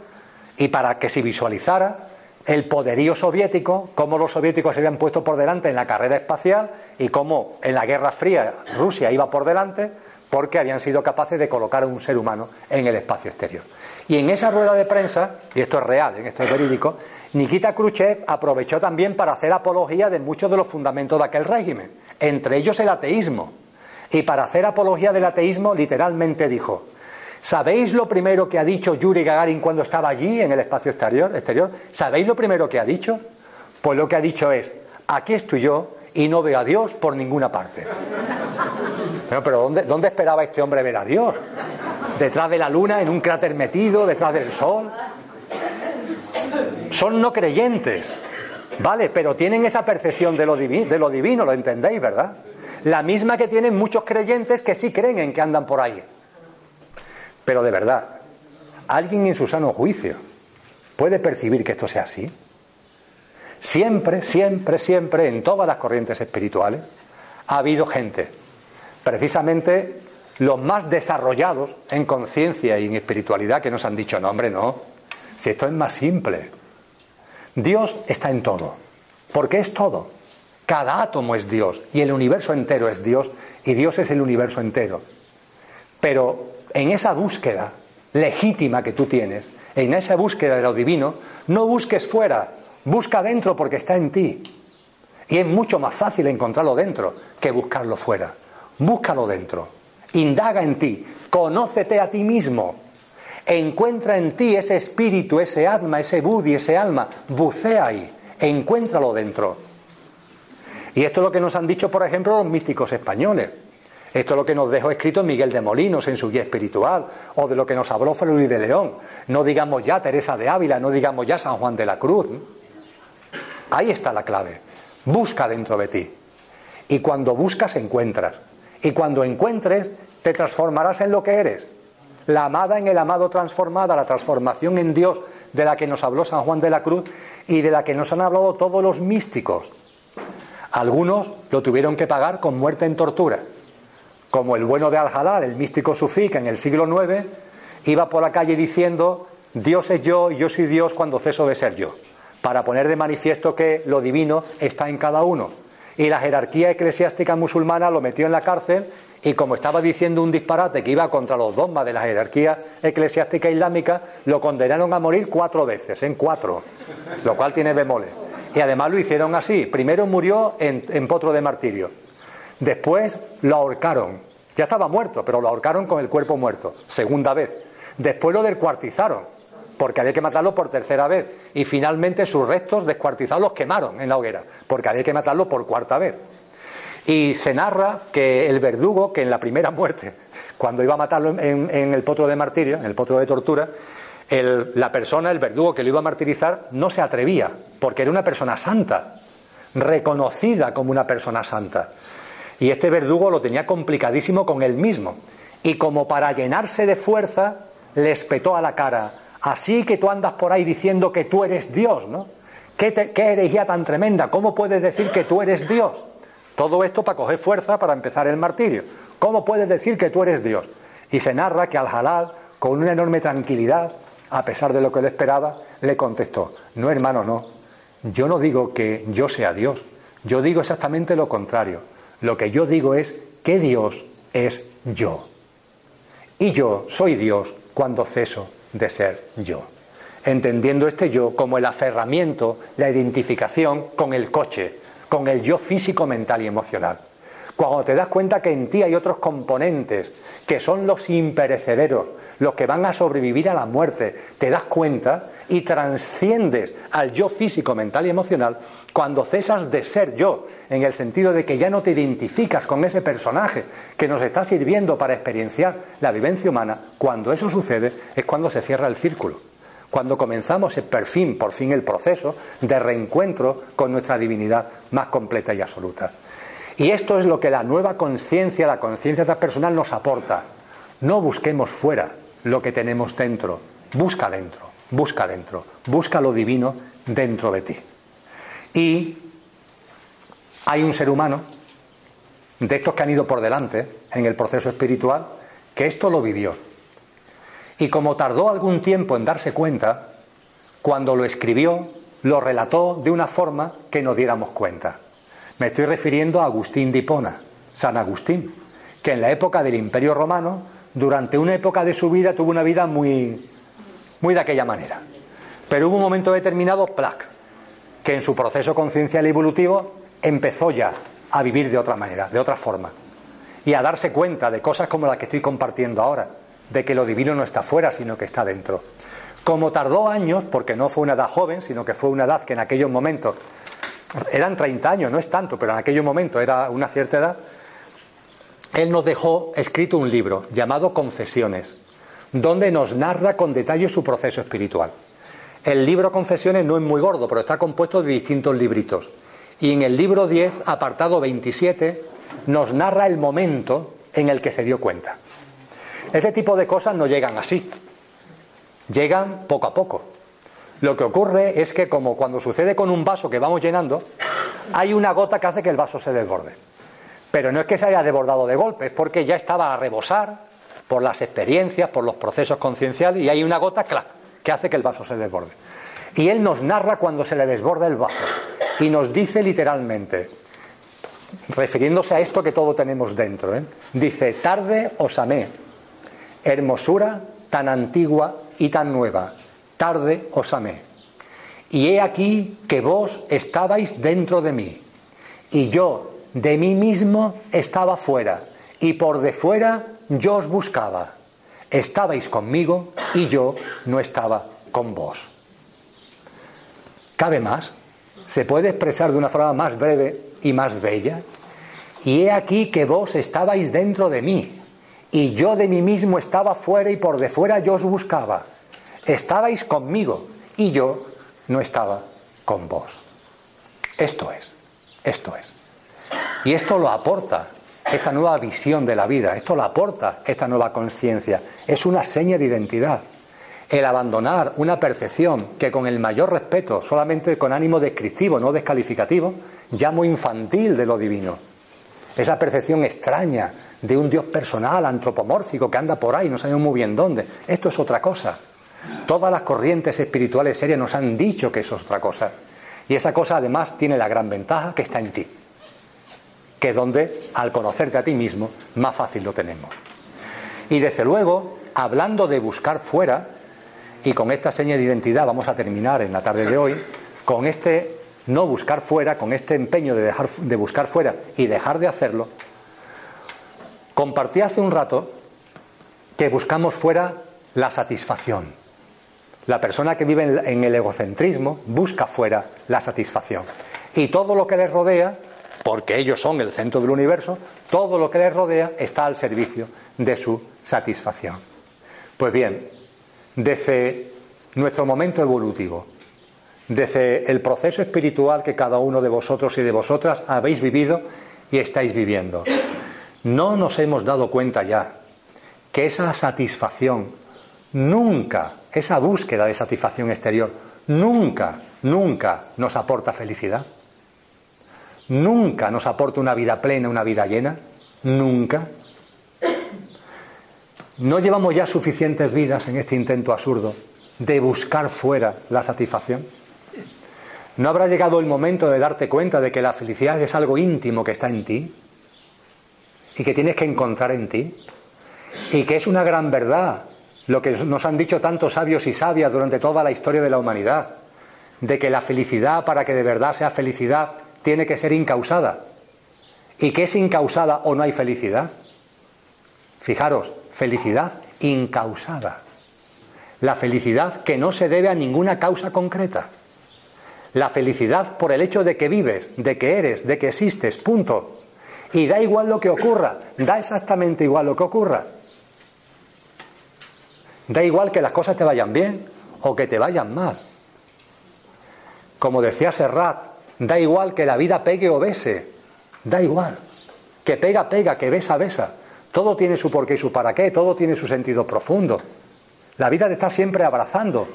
y para que se visualizara el poderío soviético, cómo los soviéticos se habían puesto por delante en la carrera espacial y cómo en la Guerra Fría Rusia iba por delante porque habían sido capaces de colocar a un ser humano en el espacio exterior. Y en esa rueda de prensa, y esto es real, en esto es verídico, Nikita Khrushchev aprovechó también para hacer apología de muchos de los fundamentos de aquel régimen, entre ellos el ateísmo. Y para hacer apología del ateísmo, literalmente dijo: ¿Sabéis lo primero que ha dicho Yuri Gagarin cuando estaba allí en el espacio exterior? exterior? ¿Sabéis lo primero que ha dicho? Pues lo que ha dicho es: aquí estoy yo y no veo a Dios por ninguna parte. Pero, pero ¿dónde, ¿dónde esperaba este hombre ver a Dios? ¿Detrás de la luna, en un cráter metido, detrás del sol? Son no creyentes, ¿vale? Pero tienen esa percepción de lo, de lo divino, lo entendéis, ¿verdad? La misma que tienen muchos creyentes que sí creen en que andan por ahí. Pero de verdad, ¿alguien en su sano juicio puede percibir que esto sea así? Siempre, siempre, siempre, en todas las corrientes espirituales, ha habido gente, precisamente los más desarrollados en conciencia y en espiritualidad, que nos han dicho, no, hombre, no, si esto es más simple. Dios está en todo, porque es todo. Cada átomo es Dios y el universo entero es Dios y Dios es el universo entero. Pero en esa búsqueda legítima que tú tienes, en esa búsqueda de lo divino, no busques fuera, Busca dentro porque está en ti. Y es mucho más fácil encontrarlo dentro que buscarlo fuera. Búscalo dentro. Indaga en ti. Conócete a ti mismo. Encuentra en ti ese espíritu, ese alma, ese budi, ese alma. Bucea ahí. Encuéntralo dentro. Y esto es lo que nos han dicho, por ejemplo, los místicos españoles. Esto es lo que nos dejó escrito Miguel de Molinos en su guía espiritual, o de lo que nos habló Luis de León. No digamos ya Teresa de Ávila, no digamos ya San Juan de la Cruz. Ahí está la clave. Busca dentro de ti. Y cuando buscas, encuentras. Y cuando encuentres, te transformarás en lo que eres. La amada en el amado transformada, la transformación en Dios de la que nos habló San Juan de la Cruz y de la que nos han hablado todos los místicos. Algunos lo tuvieron que pagar con muerte en tortura, como el bueno de Al-Jalal, el místico sufí, que en el siglo IX iba por la calle diciendo, Dios es yo y yo soy Dios cuando ceso de ser yo para poner de manifiesto que lo divino está en cada uno. Y la jerarquía eclesiástica musulmana lo metió en la cárcel y como estaba diciendo un disparate que iba contra los dogmas de la jerarquía eclesiástica islámica, lo condenaron a morir cuatro veces, en cuatro, lo cual tiene bemoles. Y además lo hicieron así. Primero murió en potro de martirio. Después lo ahorcaron. Ya estaba muerto, pero lo ahorcaron con el cuerpo muerto. Segunda vez. Después lo descuartizaron porque había que matarlo por tercera vez. Y finalmente sus restos descuartizados los quemaron en la hoguera, porque había que matarlo por cuarta vez. Y se narra que el verdugo, que en la primera muerte, cuando iba a matarlo en, el potro de martirio, en el potro de tortura, la persona, el verdugo que lo iba a martirizar, no se atrevía, porque era una persona santa, reconocida como una persona santa. Y este verdugo lo tenía complicadísimo con él mismo. Y como para llenarse de fuerza, le espetó a la cara Así que tú andas por ahí diciendo que tú eres Dios, ¿no? ¿Qué, herejía tan tremenda? ¿Cómo puedes decir que tú eres Dios? Todo esto para coger fuerza para empezar el martirio. ¿Cómo puedes decir que tú eres Dios? Y se narra que al halal, con una enorme tranquilidad, a pesar de lo que él esperaba, le contestó, no hermano, no. Yo no digo que yo sea Dios, yo digo exactamente lo contrario. Lo que yo digo es que Dios es yo. Y yo soy Dios cuando ceso de ser yo. Entendiendo este yo como el aferramiento, la identificación con el coche, con el yo físico, mental y emocional. Cuando te das cuenta que en ti hay otros componentes que son los imperecederos, los que van a sobrevivir a la muerte, te das cuenta y transciendes al yo físico, mental y emocional cuando cesas de ser yo, en el sentido de que ya no te identificas con ese personaje que nos está sirviendo para experienciar la vivencia humana, cuando eso sucede es cuando se cierra el círculo, cuando comenzamos por fin, por fin el proceso de reencuentro con nuestra divinidad más completa y absoluta. Y esto es lo que la nueva conciencia, la conciencia transpersonal nos aporta. No busquemos fuera lo que tenemos dentro, busca dentro, busca dentro, busca lo divino dentro de ti. Y hay un ser humano, de estos que han ido por delante en el proceso espiritual, que esto lo vivió. Y como tardó algún tiempo en darse cuenta, cuando lo escribió, lo relató de una forma que nos diéramos cuenta. Me estoy refiriendo a Agustín de Hipona, San Agustín, que en la época del Imperio Romano, durante una época de su vida, tuvo una vida muy, muy de aquella manera. Pero hubo un momento determinado, plac, que en su proceso conciencial evolutivo empezó ya a vivir de otra manera, de otra forma, y a darse cuenta de cosas como las que estoy compartiendo ahora, de que lo divino no está fuera, sino que está dentro. Como tardó años, porque no fue una edad joven, sino que fue una edad que en aquellos momentos eran 30 años, no es tanto, pero en aquellos momentos era una cierta edad, él nos dejó escrito un libro llamado Confesiones, donde nos narra con detalle su proceso espiritual. El libro Confesiones no es muy gordo, pero está compuesto de distintos libritos. Y en el libro 10, apartado 27, nos narra el momento en el que se dio cuenta. Este tipo de cosas no llegan así, llegan poco a poco. Lo que ocurre es que, como cuando sucede con un vaso que vamos llenando, hay una gota que hace que el vaso se desborde. Pero no es que se haya desbordado de golpe, es porque ya estaba a rebosar por las experiencias, por los procesos concienciales, y hay una gota, clac, que hace que el vaso se desborde. Y él nos narra cuando se le desborda el vaso y nos dice literalmente, refiriéndose a esto que todo tenemos dentro, ¿eh? dice, tarde os amé, hermosura tan antigua y tan nueva, tarde os amé. Y he aquí que vos estabais dentro de mí, y yo de mí mismo estaba fuera, y por de fuera yo os buscaba. Estabais conmigo y yo no estaba con vos. ¿Cabe más? ¿Se puede expresar de una forma más breve y más bella? Y he aquí que vos estabais dentro de mí, y yo de mí mismo estaba fuera y por de fuera yo os buscaba. Estabais conmigo y yo no estaba con vos. Esto es, esto es. Y esto lo aporta esta nueva visión de la vida, esto lo aporta esta nueva conciencia. Es una seña de identidad el abandonar una percepción que con el mayor respeto, solamente con ánimo descriptivo, no descalificativo, llamo infantil de lo divino. Esa percepción extraña de un Dios personal, antropomórfico, que anda por ahí, no sabemos muy bien dónde. Esto es otra cosa. Todas las corrientes espirituales serias nos han dicho que eso es otra cosa. Y esa cosa además tiene la gran ventaja que está en ti. Que es donde, al conocerte a ti mismo, más fácil lo tenemos. Y desde luego, hablando de buscar fuera, y con esta seña de identidad vamos a terminar en la tarde de hoy, con este no buscar fuera, con este empeño de, dejar, de buscar fuera y dejar de hacerlo. Compartí hace un rato que buscamos fuera la satisfacción. La persona que vive en el egocentrismo busca fuera la satisfacción. Y todo lo que les rodea, porque ellos son el centro del universo, todo lo que les rodea está al servicio de su satisfacción. Pues bien, desde nuestro momento evolutivo, desde el proceso espiritual que cada uno de vosotros y de vosotras habéis vivido y estáis viviendo. No nos hemos dado cuenta ya que esa satisfacción nunca, esa búsqueda de satisfacción exterior, nunca, nunca nos aporta felicidad. Nunca nos aporta una vida plena, una vida llena. Nunca. ¿No llevamos ya suficientes vidas en este intento absurdo de buscar fuera la satisfacción? ¿No habrá llegado el momento de darte cuenta de que la felicidad es algo íntimo que está en ti y que tienes que encontrar en ti? Y que es una gran verdad lo que nos han dicho tantos sabios y sabias durante toda la historia de la humanidad, de que la felicidad, para que de verdad sea felicidad, tiene que ser incausada. ¿Y que es incausada o no hay felicidad? Fijaros, felicidad incausada. La felicidad que no se debe a ninguna causa concreta. La felicidad por el hecho de que vives, de que eres, de que existes, punto. Y da igual lo que ocurra, da exactamente igual lo que ocurra. Da igual que las cosas te vayan bien o que te vayan mal. Como decía Serrat, da igual que la vida pegue o bese, da igual. Que pega, pega, que besa, besa. Todo tiene su porqué y su para qué, todo tiene su sentido profundo. La vida te está siempre abrazando.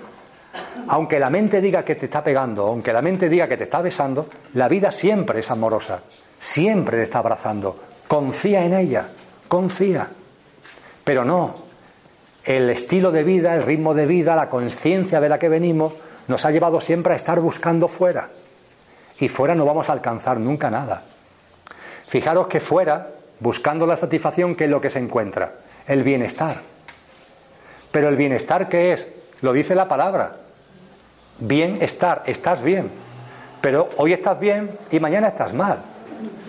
Aunque la mente diga que te está pegando, aunque la mente diga que te está besando, la vida siempre es amorosa, siempre te está abrazando. Confía en ella, confía. Pero no, el estilo de vida, el ritmo de vida, la conciencia de la que venimos, nos ha llevado siempre a estar buscando fuera. Y fuera no vamos a alcanzar nunca nada. Fijaros que fuera, buscando la satisfacción, ¿qué es lo que se encuentra? El bienestar. Pero el bienestar, ¿qué es? Lo dice la palabra. Bienestar, estás bien. Pero hoy estás bien y mañana estás mal.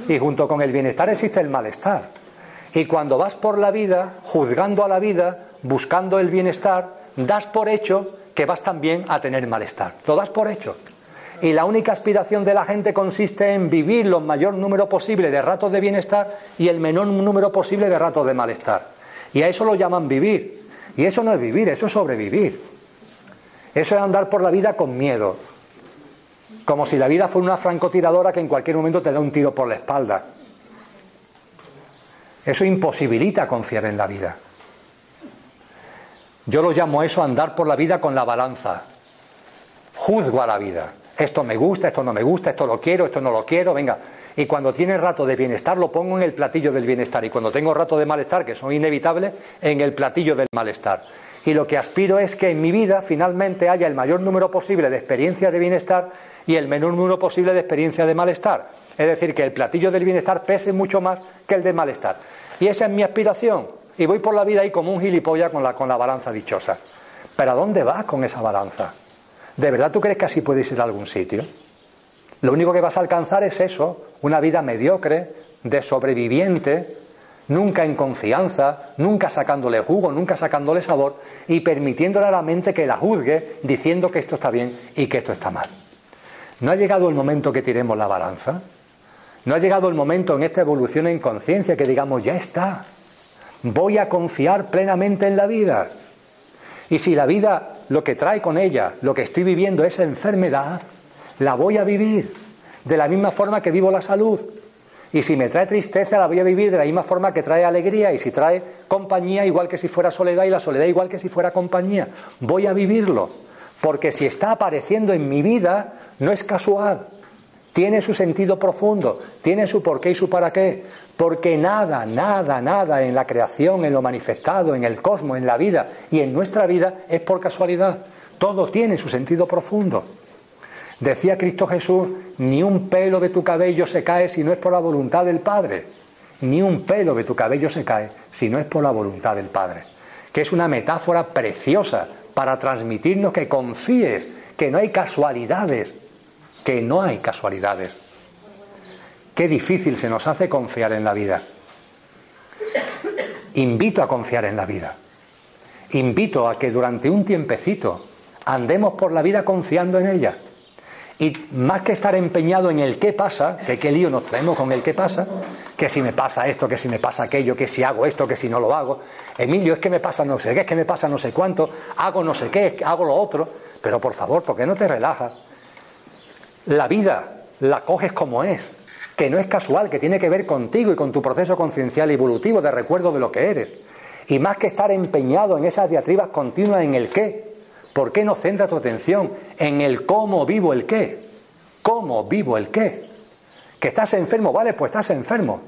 Y junto con el bienestar existe el malestar. Y cuando vas por la vida, juzgando a la vida, buscando el bienestar, das por hecho que vas también a tener malestar. Lo das por hecho. Y la única aspiración de la gente consiste en vivir lo mayor número posible de ratos de bienestar y el menor número posible de ratos de malestar. Y a eso lo llaman vivir. Y eso no es vivir, eso es sobrevivir. Eso es andar por la vida con miedo. Como si la vida fuera una francotiradora que en cualquier momento te da un tiro por la espalda. Eso imposibilita confiar en la vida. Yo lo llamo eso andar por la vida con la balanza. Juzgo a la vida. Esto me gusta, esto no me gusta, esto lo quiero, esto no lo quiero, venga. Y cuando tiene rato de bienestar lo pongo en el platillo del bienestar. Y cuando tengo rato de malestar, que son inevitables, en el platillo del malestar. Y lo que aspiro es que en mi vida finalmente haya el mayor número posible de experiencias de bienestar y el menor número posible de experiencias de malestar. Es decir, que el platillo del bienestar pese mucho más que el del malestar. Y esa es mi aspiración. Y voy por la vida ahí como un gilipollas con la, con la balanza dichosa. Pero ¿a dónde vas con esa balanza? ¿De verdad tú crees que así puedes ir a algún sitio? Lo único que vas a alcanzar es eso, una vida mediocre, de sobreviviente, nunca en confianza, nunca sacándole jugo, nunca sacándole sabor y permitiéndole a la mente que la juzgue diciendo que esto está bien y que esto está mal. ¿No ha llegado el momento que tiremos la balanza? ¿No ha llegado el momento en esta evolución en conciencia que digamos, ya está, voy a confiar plenamente en la vida? Y si la vida, lo que trae con ella, lo que estoy viviendo es enfermedad, la voy a vivir de la misma forma que vivo la salud. Y si me trae tristeza, la voy a vivir de la misma forma que trae alegría. Y si trae compañía, igual que si fuera soledad, y la soledad igual que si fuera compañía. Voy a vivirlo. Porque si está apareciendo en mi vida, no es casual. Tiene su sentido profundo, tiene su porqué y su para qué. Porque nada, nada, nada en la creación, en lo manifestado, en el cosmos, en la vida y en nuestra vida es por casualidad. Todo tiene su sentido profundo. Decía Cristo Jesús, ni un pelo de tu cabello se cae si no es por la voluntad del Padre. Ni un pelo de tu cabello se cae si no es por la voluntad del Padre. Que es una metáfora preciosa para transmitirnos que confíes, que no hay casualidades, que no hay casualidades. Qué difícil se nos hace confiar en la vida. Invito a confiar en la vida. Invito a que durante un tiempecito andemos por la vida confiando en ella y más que estar empeñado en el qué pasa, que qué lío nos traemos con el qué pasa, que si me pasa esto, que si me pasa aquello, que si hago esto, que si no lo hago. Emilio, es que me pasa no sé qué, es que me pasa no sé cuánto, hago no sé qué, hago lo otro. Pero por favor, ¿por qué no te relajas? La vida la coges como es, que no es casual, que tiene que ver contigo y con tu proceso conciencial evolutivo de recuerdo de lo que eres. Y más que estar empeñado en esas diatribas continuas en el qué, ¿Por qué no centra tu atención en el cómo vivo el qué? ¿Cómo vivo el qué? Que estás enfermo, vale, pues estás enfermo.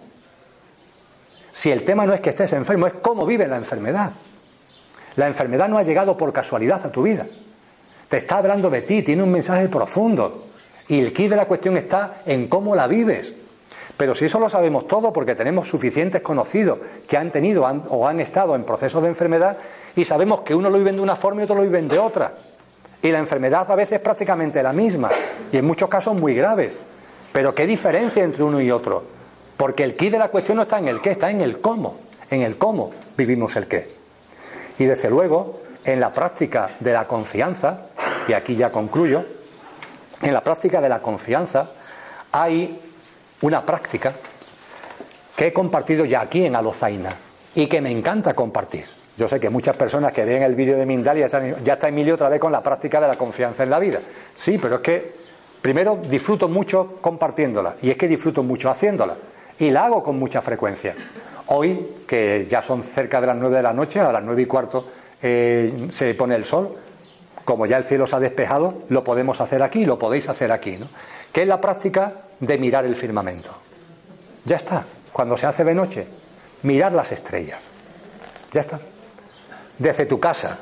Si el tema no es que estés enfermo, es cómo vive la enfermedad. La enfermedad no ha llegado por casualidad a tu vida. Te está hablando de ti, tiene un mensaje profundo. Y el key de la cuestión está en cómo la vives. Pero si eso lo sabemos todo porque tenemos suficientes conocidos que han tenido o han estado en procesos de enfermedad, y sabemos que uno lo viven de una forma y otro lo viven de otra. Y la enfermedad a veces es prácticamente la misma y en muchos casos muy graves. Pero ¿qué diferencia entre uno y otro? Porque el qué de la cuestión no está en el qué, está en el cómo. En el cómo vivimos el qué. Y desde luego, en la práctica de la confianza, y aquí ya concluyo, en la práctica de la confianza hay una práctica que he compartido ya aquí en Alozaina y que me encanta compartir. Yo sé que muchas personas que ven el vídeo de Mindal ya, están, ya está Emilio otra vez con la práctica de la confianza en la vida. Sí, pero es que primero disfruto mucho compartiéndola y es que disfruto mucho haciéndola y la hago con mucha frecuencia. Hoy, que ya son cerca de las nueve de la noche, a las nueve y cuarto eh, se pone el sol, como ya el cielo se ha despejado, lo podemos hacer aquí, lo podéis hacer aquí, ¿no? Que es la práctica de mirar el firmamento. Ya está. Cuando se hace de noche, mirar las estrellas. Ya está. desde tu casa,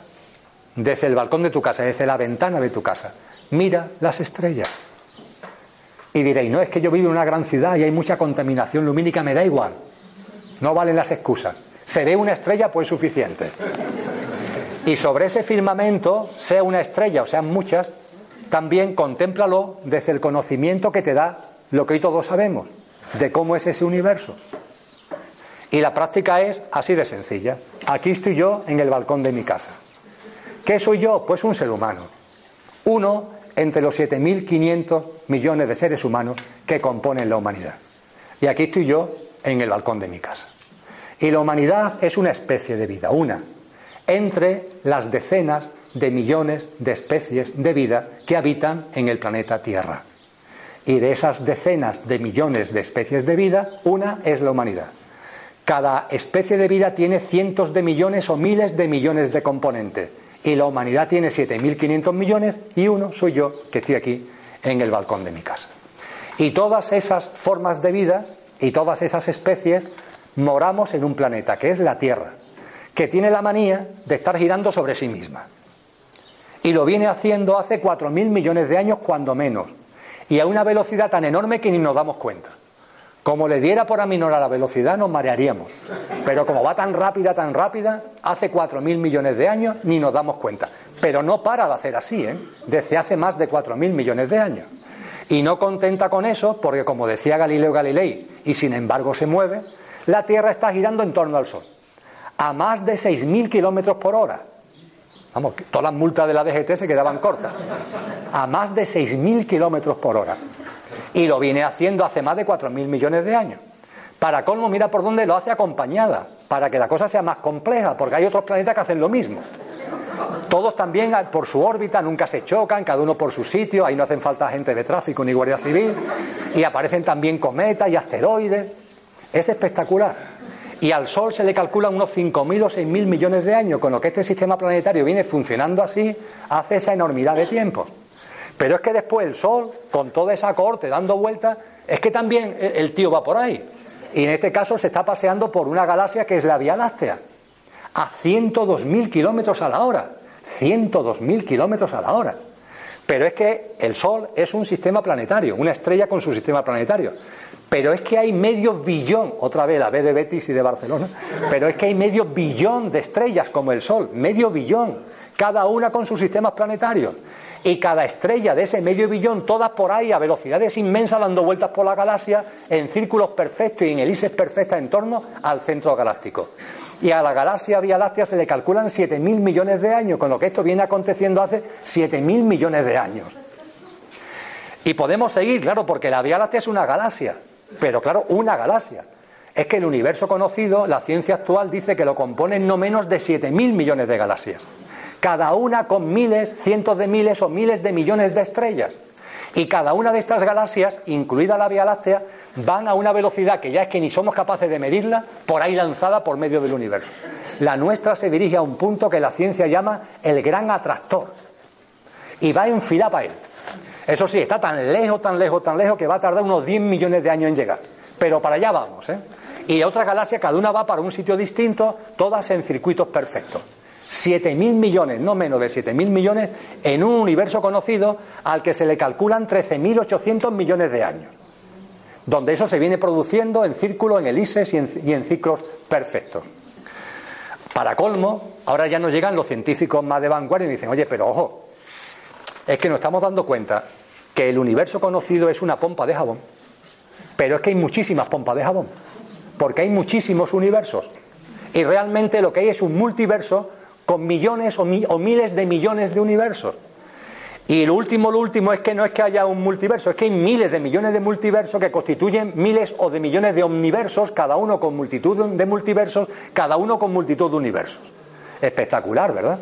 desde el balcón de tu casa, desde la ventana de tu casa, mira las estrellas. Y diréis, no es que yo vivo en una gran ciudad y hay mucha contaminación lumínica, me da igual. No valen las excusas. Se ve una estrella, pues suficiente. Y sobre ese firmamento, sea una estrella o sean muchas, también contémplalo desde el conocimiento que te da lo que hoy todos sabemos, de cómo es ese universo. Y la práctica es así de sencilla. Aquí estoy yo en el balcón de mi casa. ¿Qué soy yo? Pues un ser humano. Uno entre los 7.500 millones de seres humanos que componen la humanidad. Y aquí estoy yo en el balcón de mi casa. Y la humanidad es una especie de vida, una, entre las decenas de millones de especies de vida que habitan en el planeta Tierra. Y de esas decenas de millones de especies de vida, una es la humanidad. Cada especie de vida tiene cientos de millones o miles de millones de componentes. Y la humanidad tiene 7.500 millones y uno soy yo que estoy aquí en el balcón de mi casa. Y todas esas formas de vida y todas esas especies moramos en un planeta que es la Tierra, que tiene la manía de estar girando sobre sí misma. Y lo viene haciendo hace 4.000 millones de años, cuando menos, y a una velocidad tan enorme que ni nos damos cuenta. Como le diera por aminorar la velocidad, nos marearíamos. Pero como va tan rápida, tan rápida, hace 4.000 millones de años, ni nos damos cuenta. Pero no para de hacer así, ¿eh? Desde hace más de 4.000 millones de años. Y no contenta con eso, porque como decía Galileo Galilei, y sin embargo se mueve, la Tierra está girando en torno al Sol, a más de 6.000 kilómetros por hora. Vamos, todas las multas de la DGT se quedaban cortas. A más de 6.000 kilómetros por hora. Y lo viene haciendo hace más de 4.000 millones de años. Para colmo, mira por dónde lo hace acompañada, para que la cosa sea más compleja, porque hay otros planetas que hacen lo mismo. Todos también por su órbita, nunca se chocan, cada uno por su sitio, ahí no hacen falta gente de tráfico ni guardia civil, y aparecen también cometas y asteroides. Es espectacular. Y al Sol se le calculan unos 5.000 o 6.000 millones de años, con lo que este sistema planetario viene funcionando así hace esa enormidad de tiempo. Pero es que después el Sol, con toda esa corte dando vueltas, es que también el tío va por ahí. Y en este caso se está paseando por una galaxia que es la Vía Láctea, a 102.000 kilómetros a la hora. 102.000 kilómetros a la hora. Pero es que el Sol es un sistema planetario, una estrella con su sistema planetario. Pero es que hay medio billón, otra vez la B de Betis y de Barcelona, pero es que hay medio billón de estrellas como el Sol, medio billón, cada una con sus sistemas planetarios. Y cada estrella de ese medio billón, todas por ahí a velocidades inmensas, dando vueltas por la galaxia en círculos perfectos y en elipses perfectas en torno al centro galáctico. Y a la galaxia Vía Láctea se le calculan 7.000 millones de años, con lo que esto viene aconteciendo hace 7.000 millones de años. Y podemos seguir, claro, porque la Vía Láctea es una galaxia. Pero claro, una galaxia. Es que el universo conocido, la ciencia actual dice que lo componen no menos de 7.000 millones de galaxias. Cada una con miles, cientos de miles o miles de millones de estrellas. Y cada una de estas galaxias, incluida la Vía Láctea, van a una velocidad que ya es que ni somos capaces de medirla, por ahí lanzada por medio del universo. La nuestra se dirige a un punto que la ciencia llama el gran atractor. Y va en fila para él. Eso sí, está tan lejos, tan lejos, tan lejos que va a tardar unos 10 millones de años en llegar. Pero para allá vamos, ¿eh? Y otra galaxia, cada una va para un sitio distinto, todas en circuitos perfectos. 7.000 millones, no menos de 7.000 millones, en un universo conocido al que se le calculan 13.800 millones de años. Donde eso se viene produciendo en círculos, en elipses y en, y en ciclos perfectos. Para colmo, ahora ya nos llegan los científicos más de vanguardia y dicen, oye, pero ojo, es que nos estamos dando cuenta que el universo conocido es una pompa de jabón, pero es que hay muchísimas pompas de jabón, porque hay muchísimos universos. Y realmente lo que hay es un multiverso con millones o, mi, o, miles de millones de universos. Y lo último, lo último es que no es que haya un multiverso, es que hay miles de millones de multiversos que constituyen miles o de millones de omniversos, cada uno con multitud de multiversos, cada uno con multitud de universos. Espectacular, ¿verdad?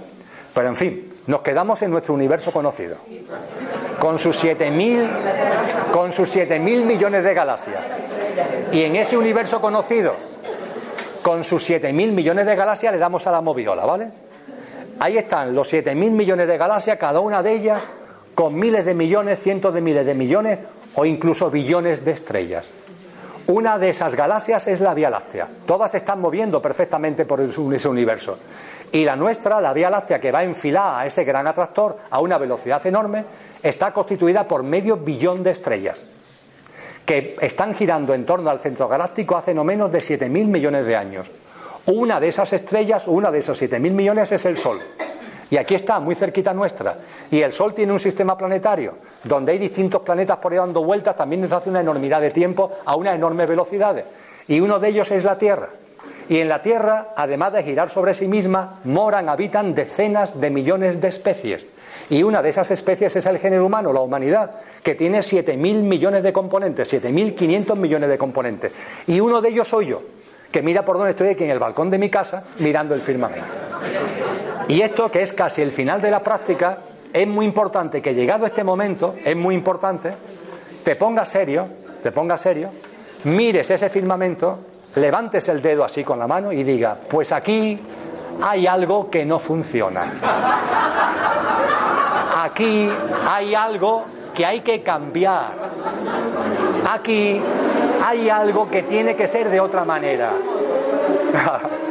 Pero en fin, nos quedamos en nuestro universo conocido, con sus 7.000 con sus 7.000 millones de galaxias. Y en ese universo conocido, con sus 7.000 millones de galaxias, le damos a la moviola, ¿vale? Ahí están los 7.000 millones de galaxias, cada una de ellas con miles de millones, cientos de miles de millones o incluso billones de estrellas. Una de esas galaxias es la Vía Láctea. Todas están moviendo perfectamente por ese universo. Y la nuestra, la Vía Láctea, que va enfilada a ese gran atractor a una velocidad enorme, está constituida por medio billón de estrellas que están girando en torno al centro galáctico hace no menos de 7.000 millones de años. Una de esas estrellas, una de esos 7.000 millones es el Sol. Y aquí está, muy cerquita nuestra. Y el Sol tiene un sistema planetario, donde hay distintos planetas por ahí dando vueltas también desde hace una enormidad de tiempo a una enorme velocidades. Y uno de ellos es la Tierra. Y en la Tierra, además de girar sobre sí misma, moran, habitan decenas de millones de especies. Y una de esas especies es el género humano, la humanidad, que tiene 7.000 millones de componentes, 7.500 millones de componentes. Y uno de ellos soy yo, que mira por donde estoy aquí en el balcón de mi casa, mirando el firmamento. Y esto, que es casi el final de la práctica, es muy importante que llegado este momento, es muy importante, te pongas serio, te pongas serio, mires ese firmamento, levantes el dedo así con la mano y diga, pues aquí hay algo que no funciona. Aquí hay algo que hay que cambiar. Aquí hay algo que tiene que ser de otra manera.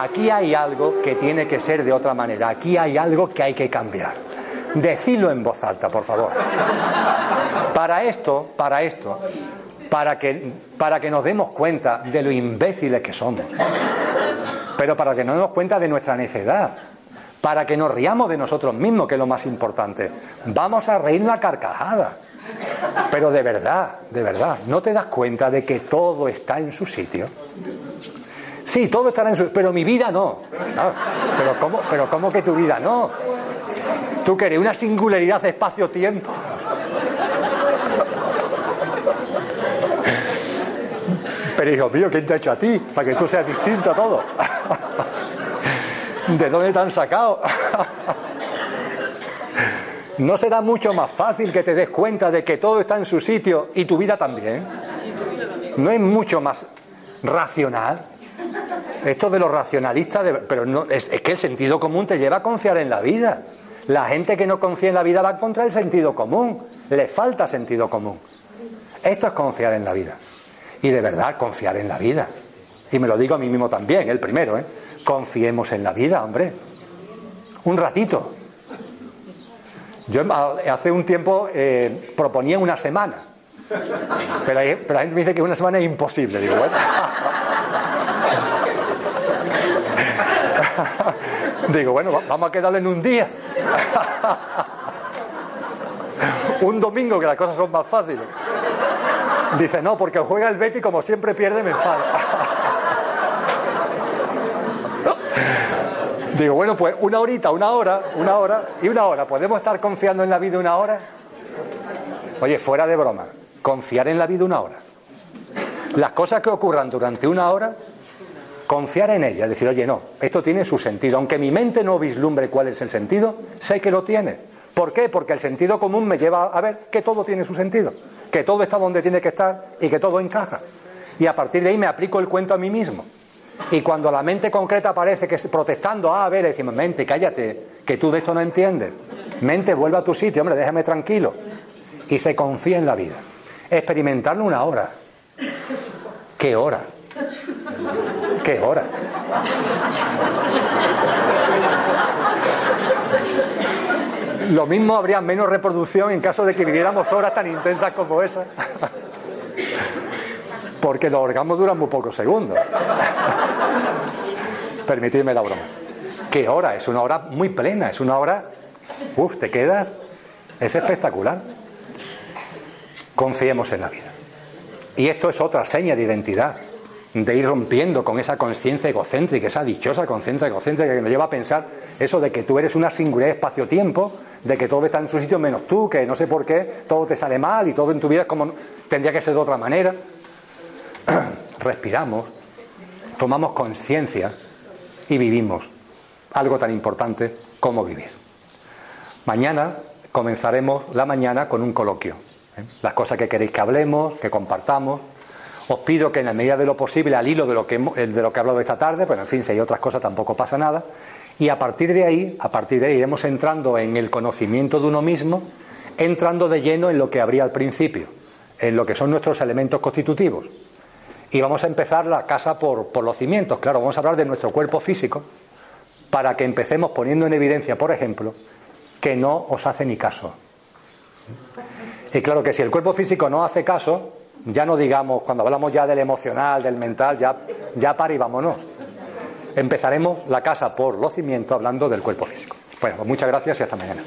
Aquí hay algo que tiene que ser de otra manera. Aquí hay algo que hay que cambiar. Decilo en voz alta, por favor. Para esto, para esto, para que, para que nos demos cuenta de lo imbéciles que somos, pero para que nos demos cuenta de nuestra necedad, para que nos riamos de nosotros mismos, que es lo más importante. Vamos a reír la carcajada. Pero de verdad, de verdad, ¿no te das cuenta de que todo está en su sitio? Sí, todo estará en su pero mi vida no. pero, ¿cómo, pero ¿cómo que tu vida no? Tú quieres una singularidad de espacio-tiempo. Pero hijo mío, ¿quién te ha hecho a ti? Para que tú seas distinto a todo. ¿De dónde te han sacado? ¿No será mucho más fácil que te des cuenta de que todo está en su sitio y tu vida también? ¿No es mucho más racional? Esto de los racionalistas, pero no, es, es, que el sentido común te lleva a confiar en la vida. La gente que no confía en la vida va contra el sentido común. Le falta sentido común. Esto es confiar en la vida. Y de verdad, confiar en la vida. Y me lo digo a mí mismo también, el primero, ¿eh? Confiemos en la vida, hombre. Un ratito. Yo hace un tiempo eh, proponía una semana. Pero, pero, la gente me dice que una semana es imposible. Digo, bueno. Digo, bueno, vamos a quedarlo en un día. un domingo, que las cosas son más fáciles. Dice, no, porque juega el Betty como siempre pierde, me enfada. Digo, bueno, pues una horita, una hora, una hora y una hora. ¿Podemos estar confiando en la vida una hora? Oye, fuera de broma, confiar en la vida una hora. Las cosas que ocurran durante una hora, confiar en ellas, decir, oye, no, esto tiene su sentido. Aunque mi mente no vislumbre cuál es el sentido, sé que lo tiene. ¿Por qué? Porque el sentido común me lleva a ver que todo tiene su sentido, que todo está donde tiene que estar y que todo encaja. Y a partir de ahí me aplico el cuento a mí mismo. Y cuando la mente concreta aparece que es protestando, ah, a ver, decimos, mente, cállate, que tú de esto no entiendes. Mente, vuelve a tu sitio, hombre, déjame tranquilo. Y se confía en la vida. Experimentarlo una hora. ¿Qué hora? ¿Qué hora? Lo mismo habría menos reproducción en caso de que viviéramos horas tan intensas como esa. Porque los orgasmos duran muy pocos segundos. Permitidme la broma. ¿Qué hora? Es una hora muy plena, es una hora. Uf, te quedas. Es espectacular. Confiemos en la vida. Y esto es otra seña de identidad, de ir rompiendo con esa conciencia egocéntrica, esa dichosa conciencia egocéntrica que nos lleva a pensar eso de que tú eres una singularidad espacio-tiempo, de que todo está en su sitio menos tú, que no sé por qué, todo te sale mal y todo en tu vida es como tendría que ser de otra manera. respiramos, tomamos conciencia y vivimos algo tan importante como vivir. Mañana comenzaremos la mañana con un coloquio. ¿eh? Las cosas que queréis que hablemos, que compartamos. Os pido que en la medida de lo posible, al hilo de lo que, de lo que he hablado esta tarde, pero en fin, si hay otras cosas tampoco pasa nada. Y a partir de ahí, a partir de ahí iremos entrando en el conocimiento de uno mismo, entrando de lleno en lo que habría al principio en lo que son nuestros elementos constitutivos. Y vamos a empezar la casa por, por los cimientos. Claro, vamos a hablar de nuestro cuerpo físico para que empecemos poniendo en evidencia, por ejemplo, que no os hace ni caso. Y claro que si el cuerpo físico no hace caso, ya no digamos, cuando hablamos ya del emocional, del mental, ya, ya para y vámonos. Empezaremos la casa por los cimientos hablando del cuerpo físico. Bueno, pues muchas gracias y hasta mañana.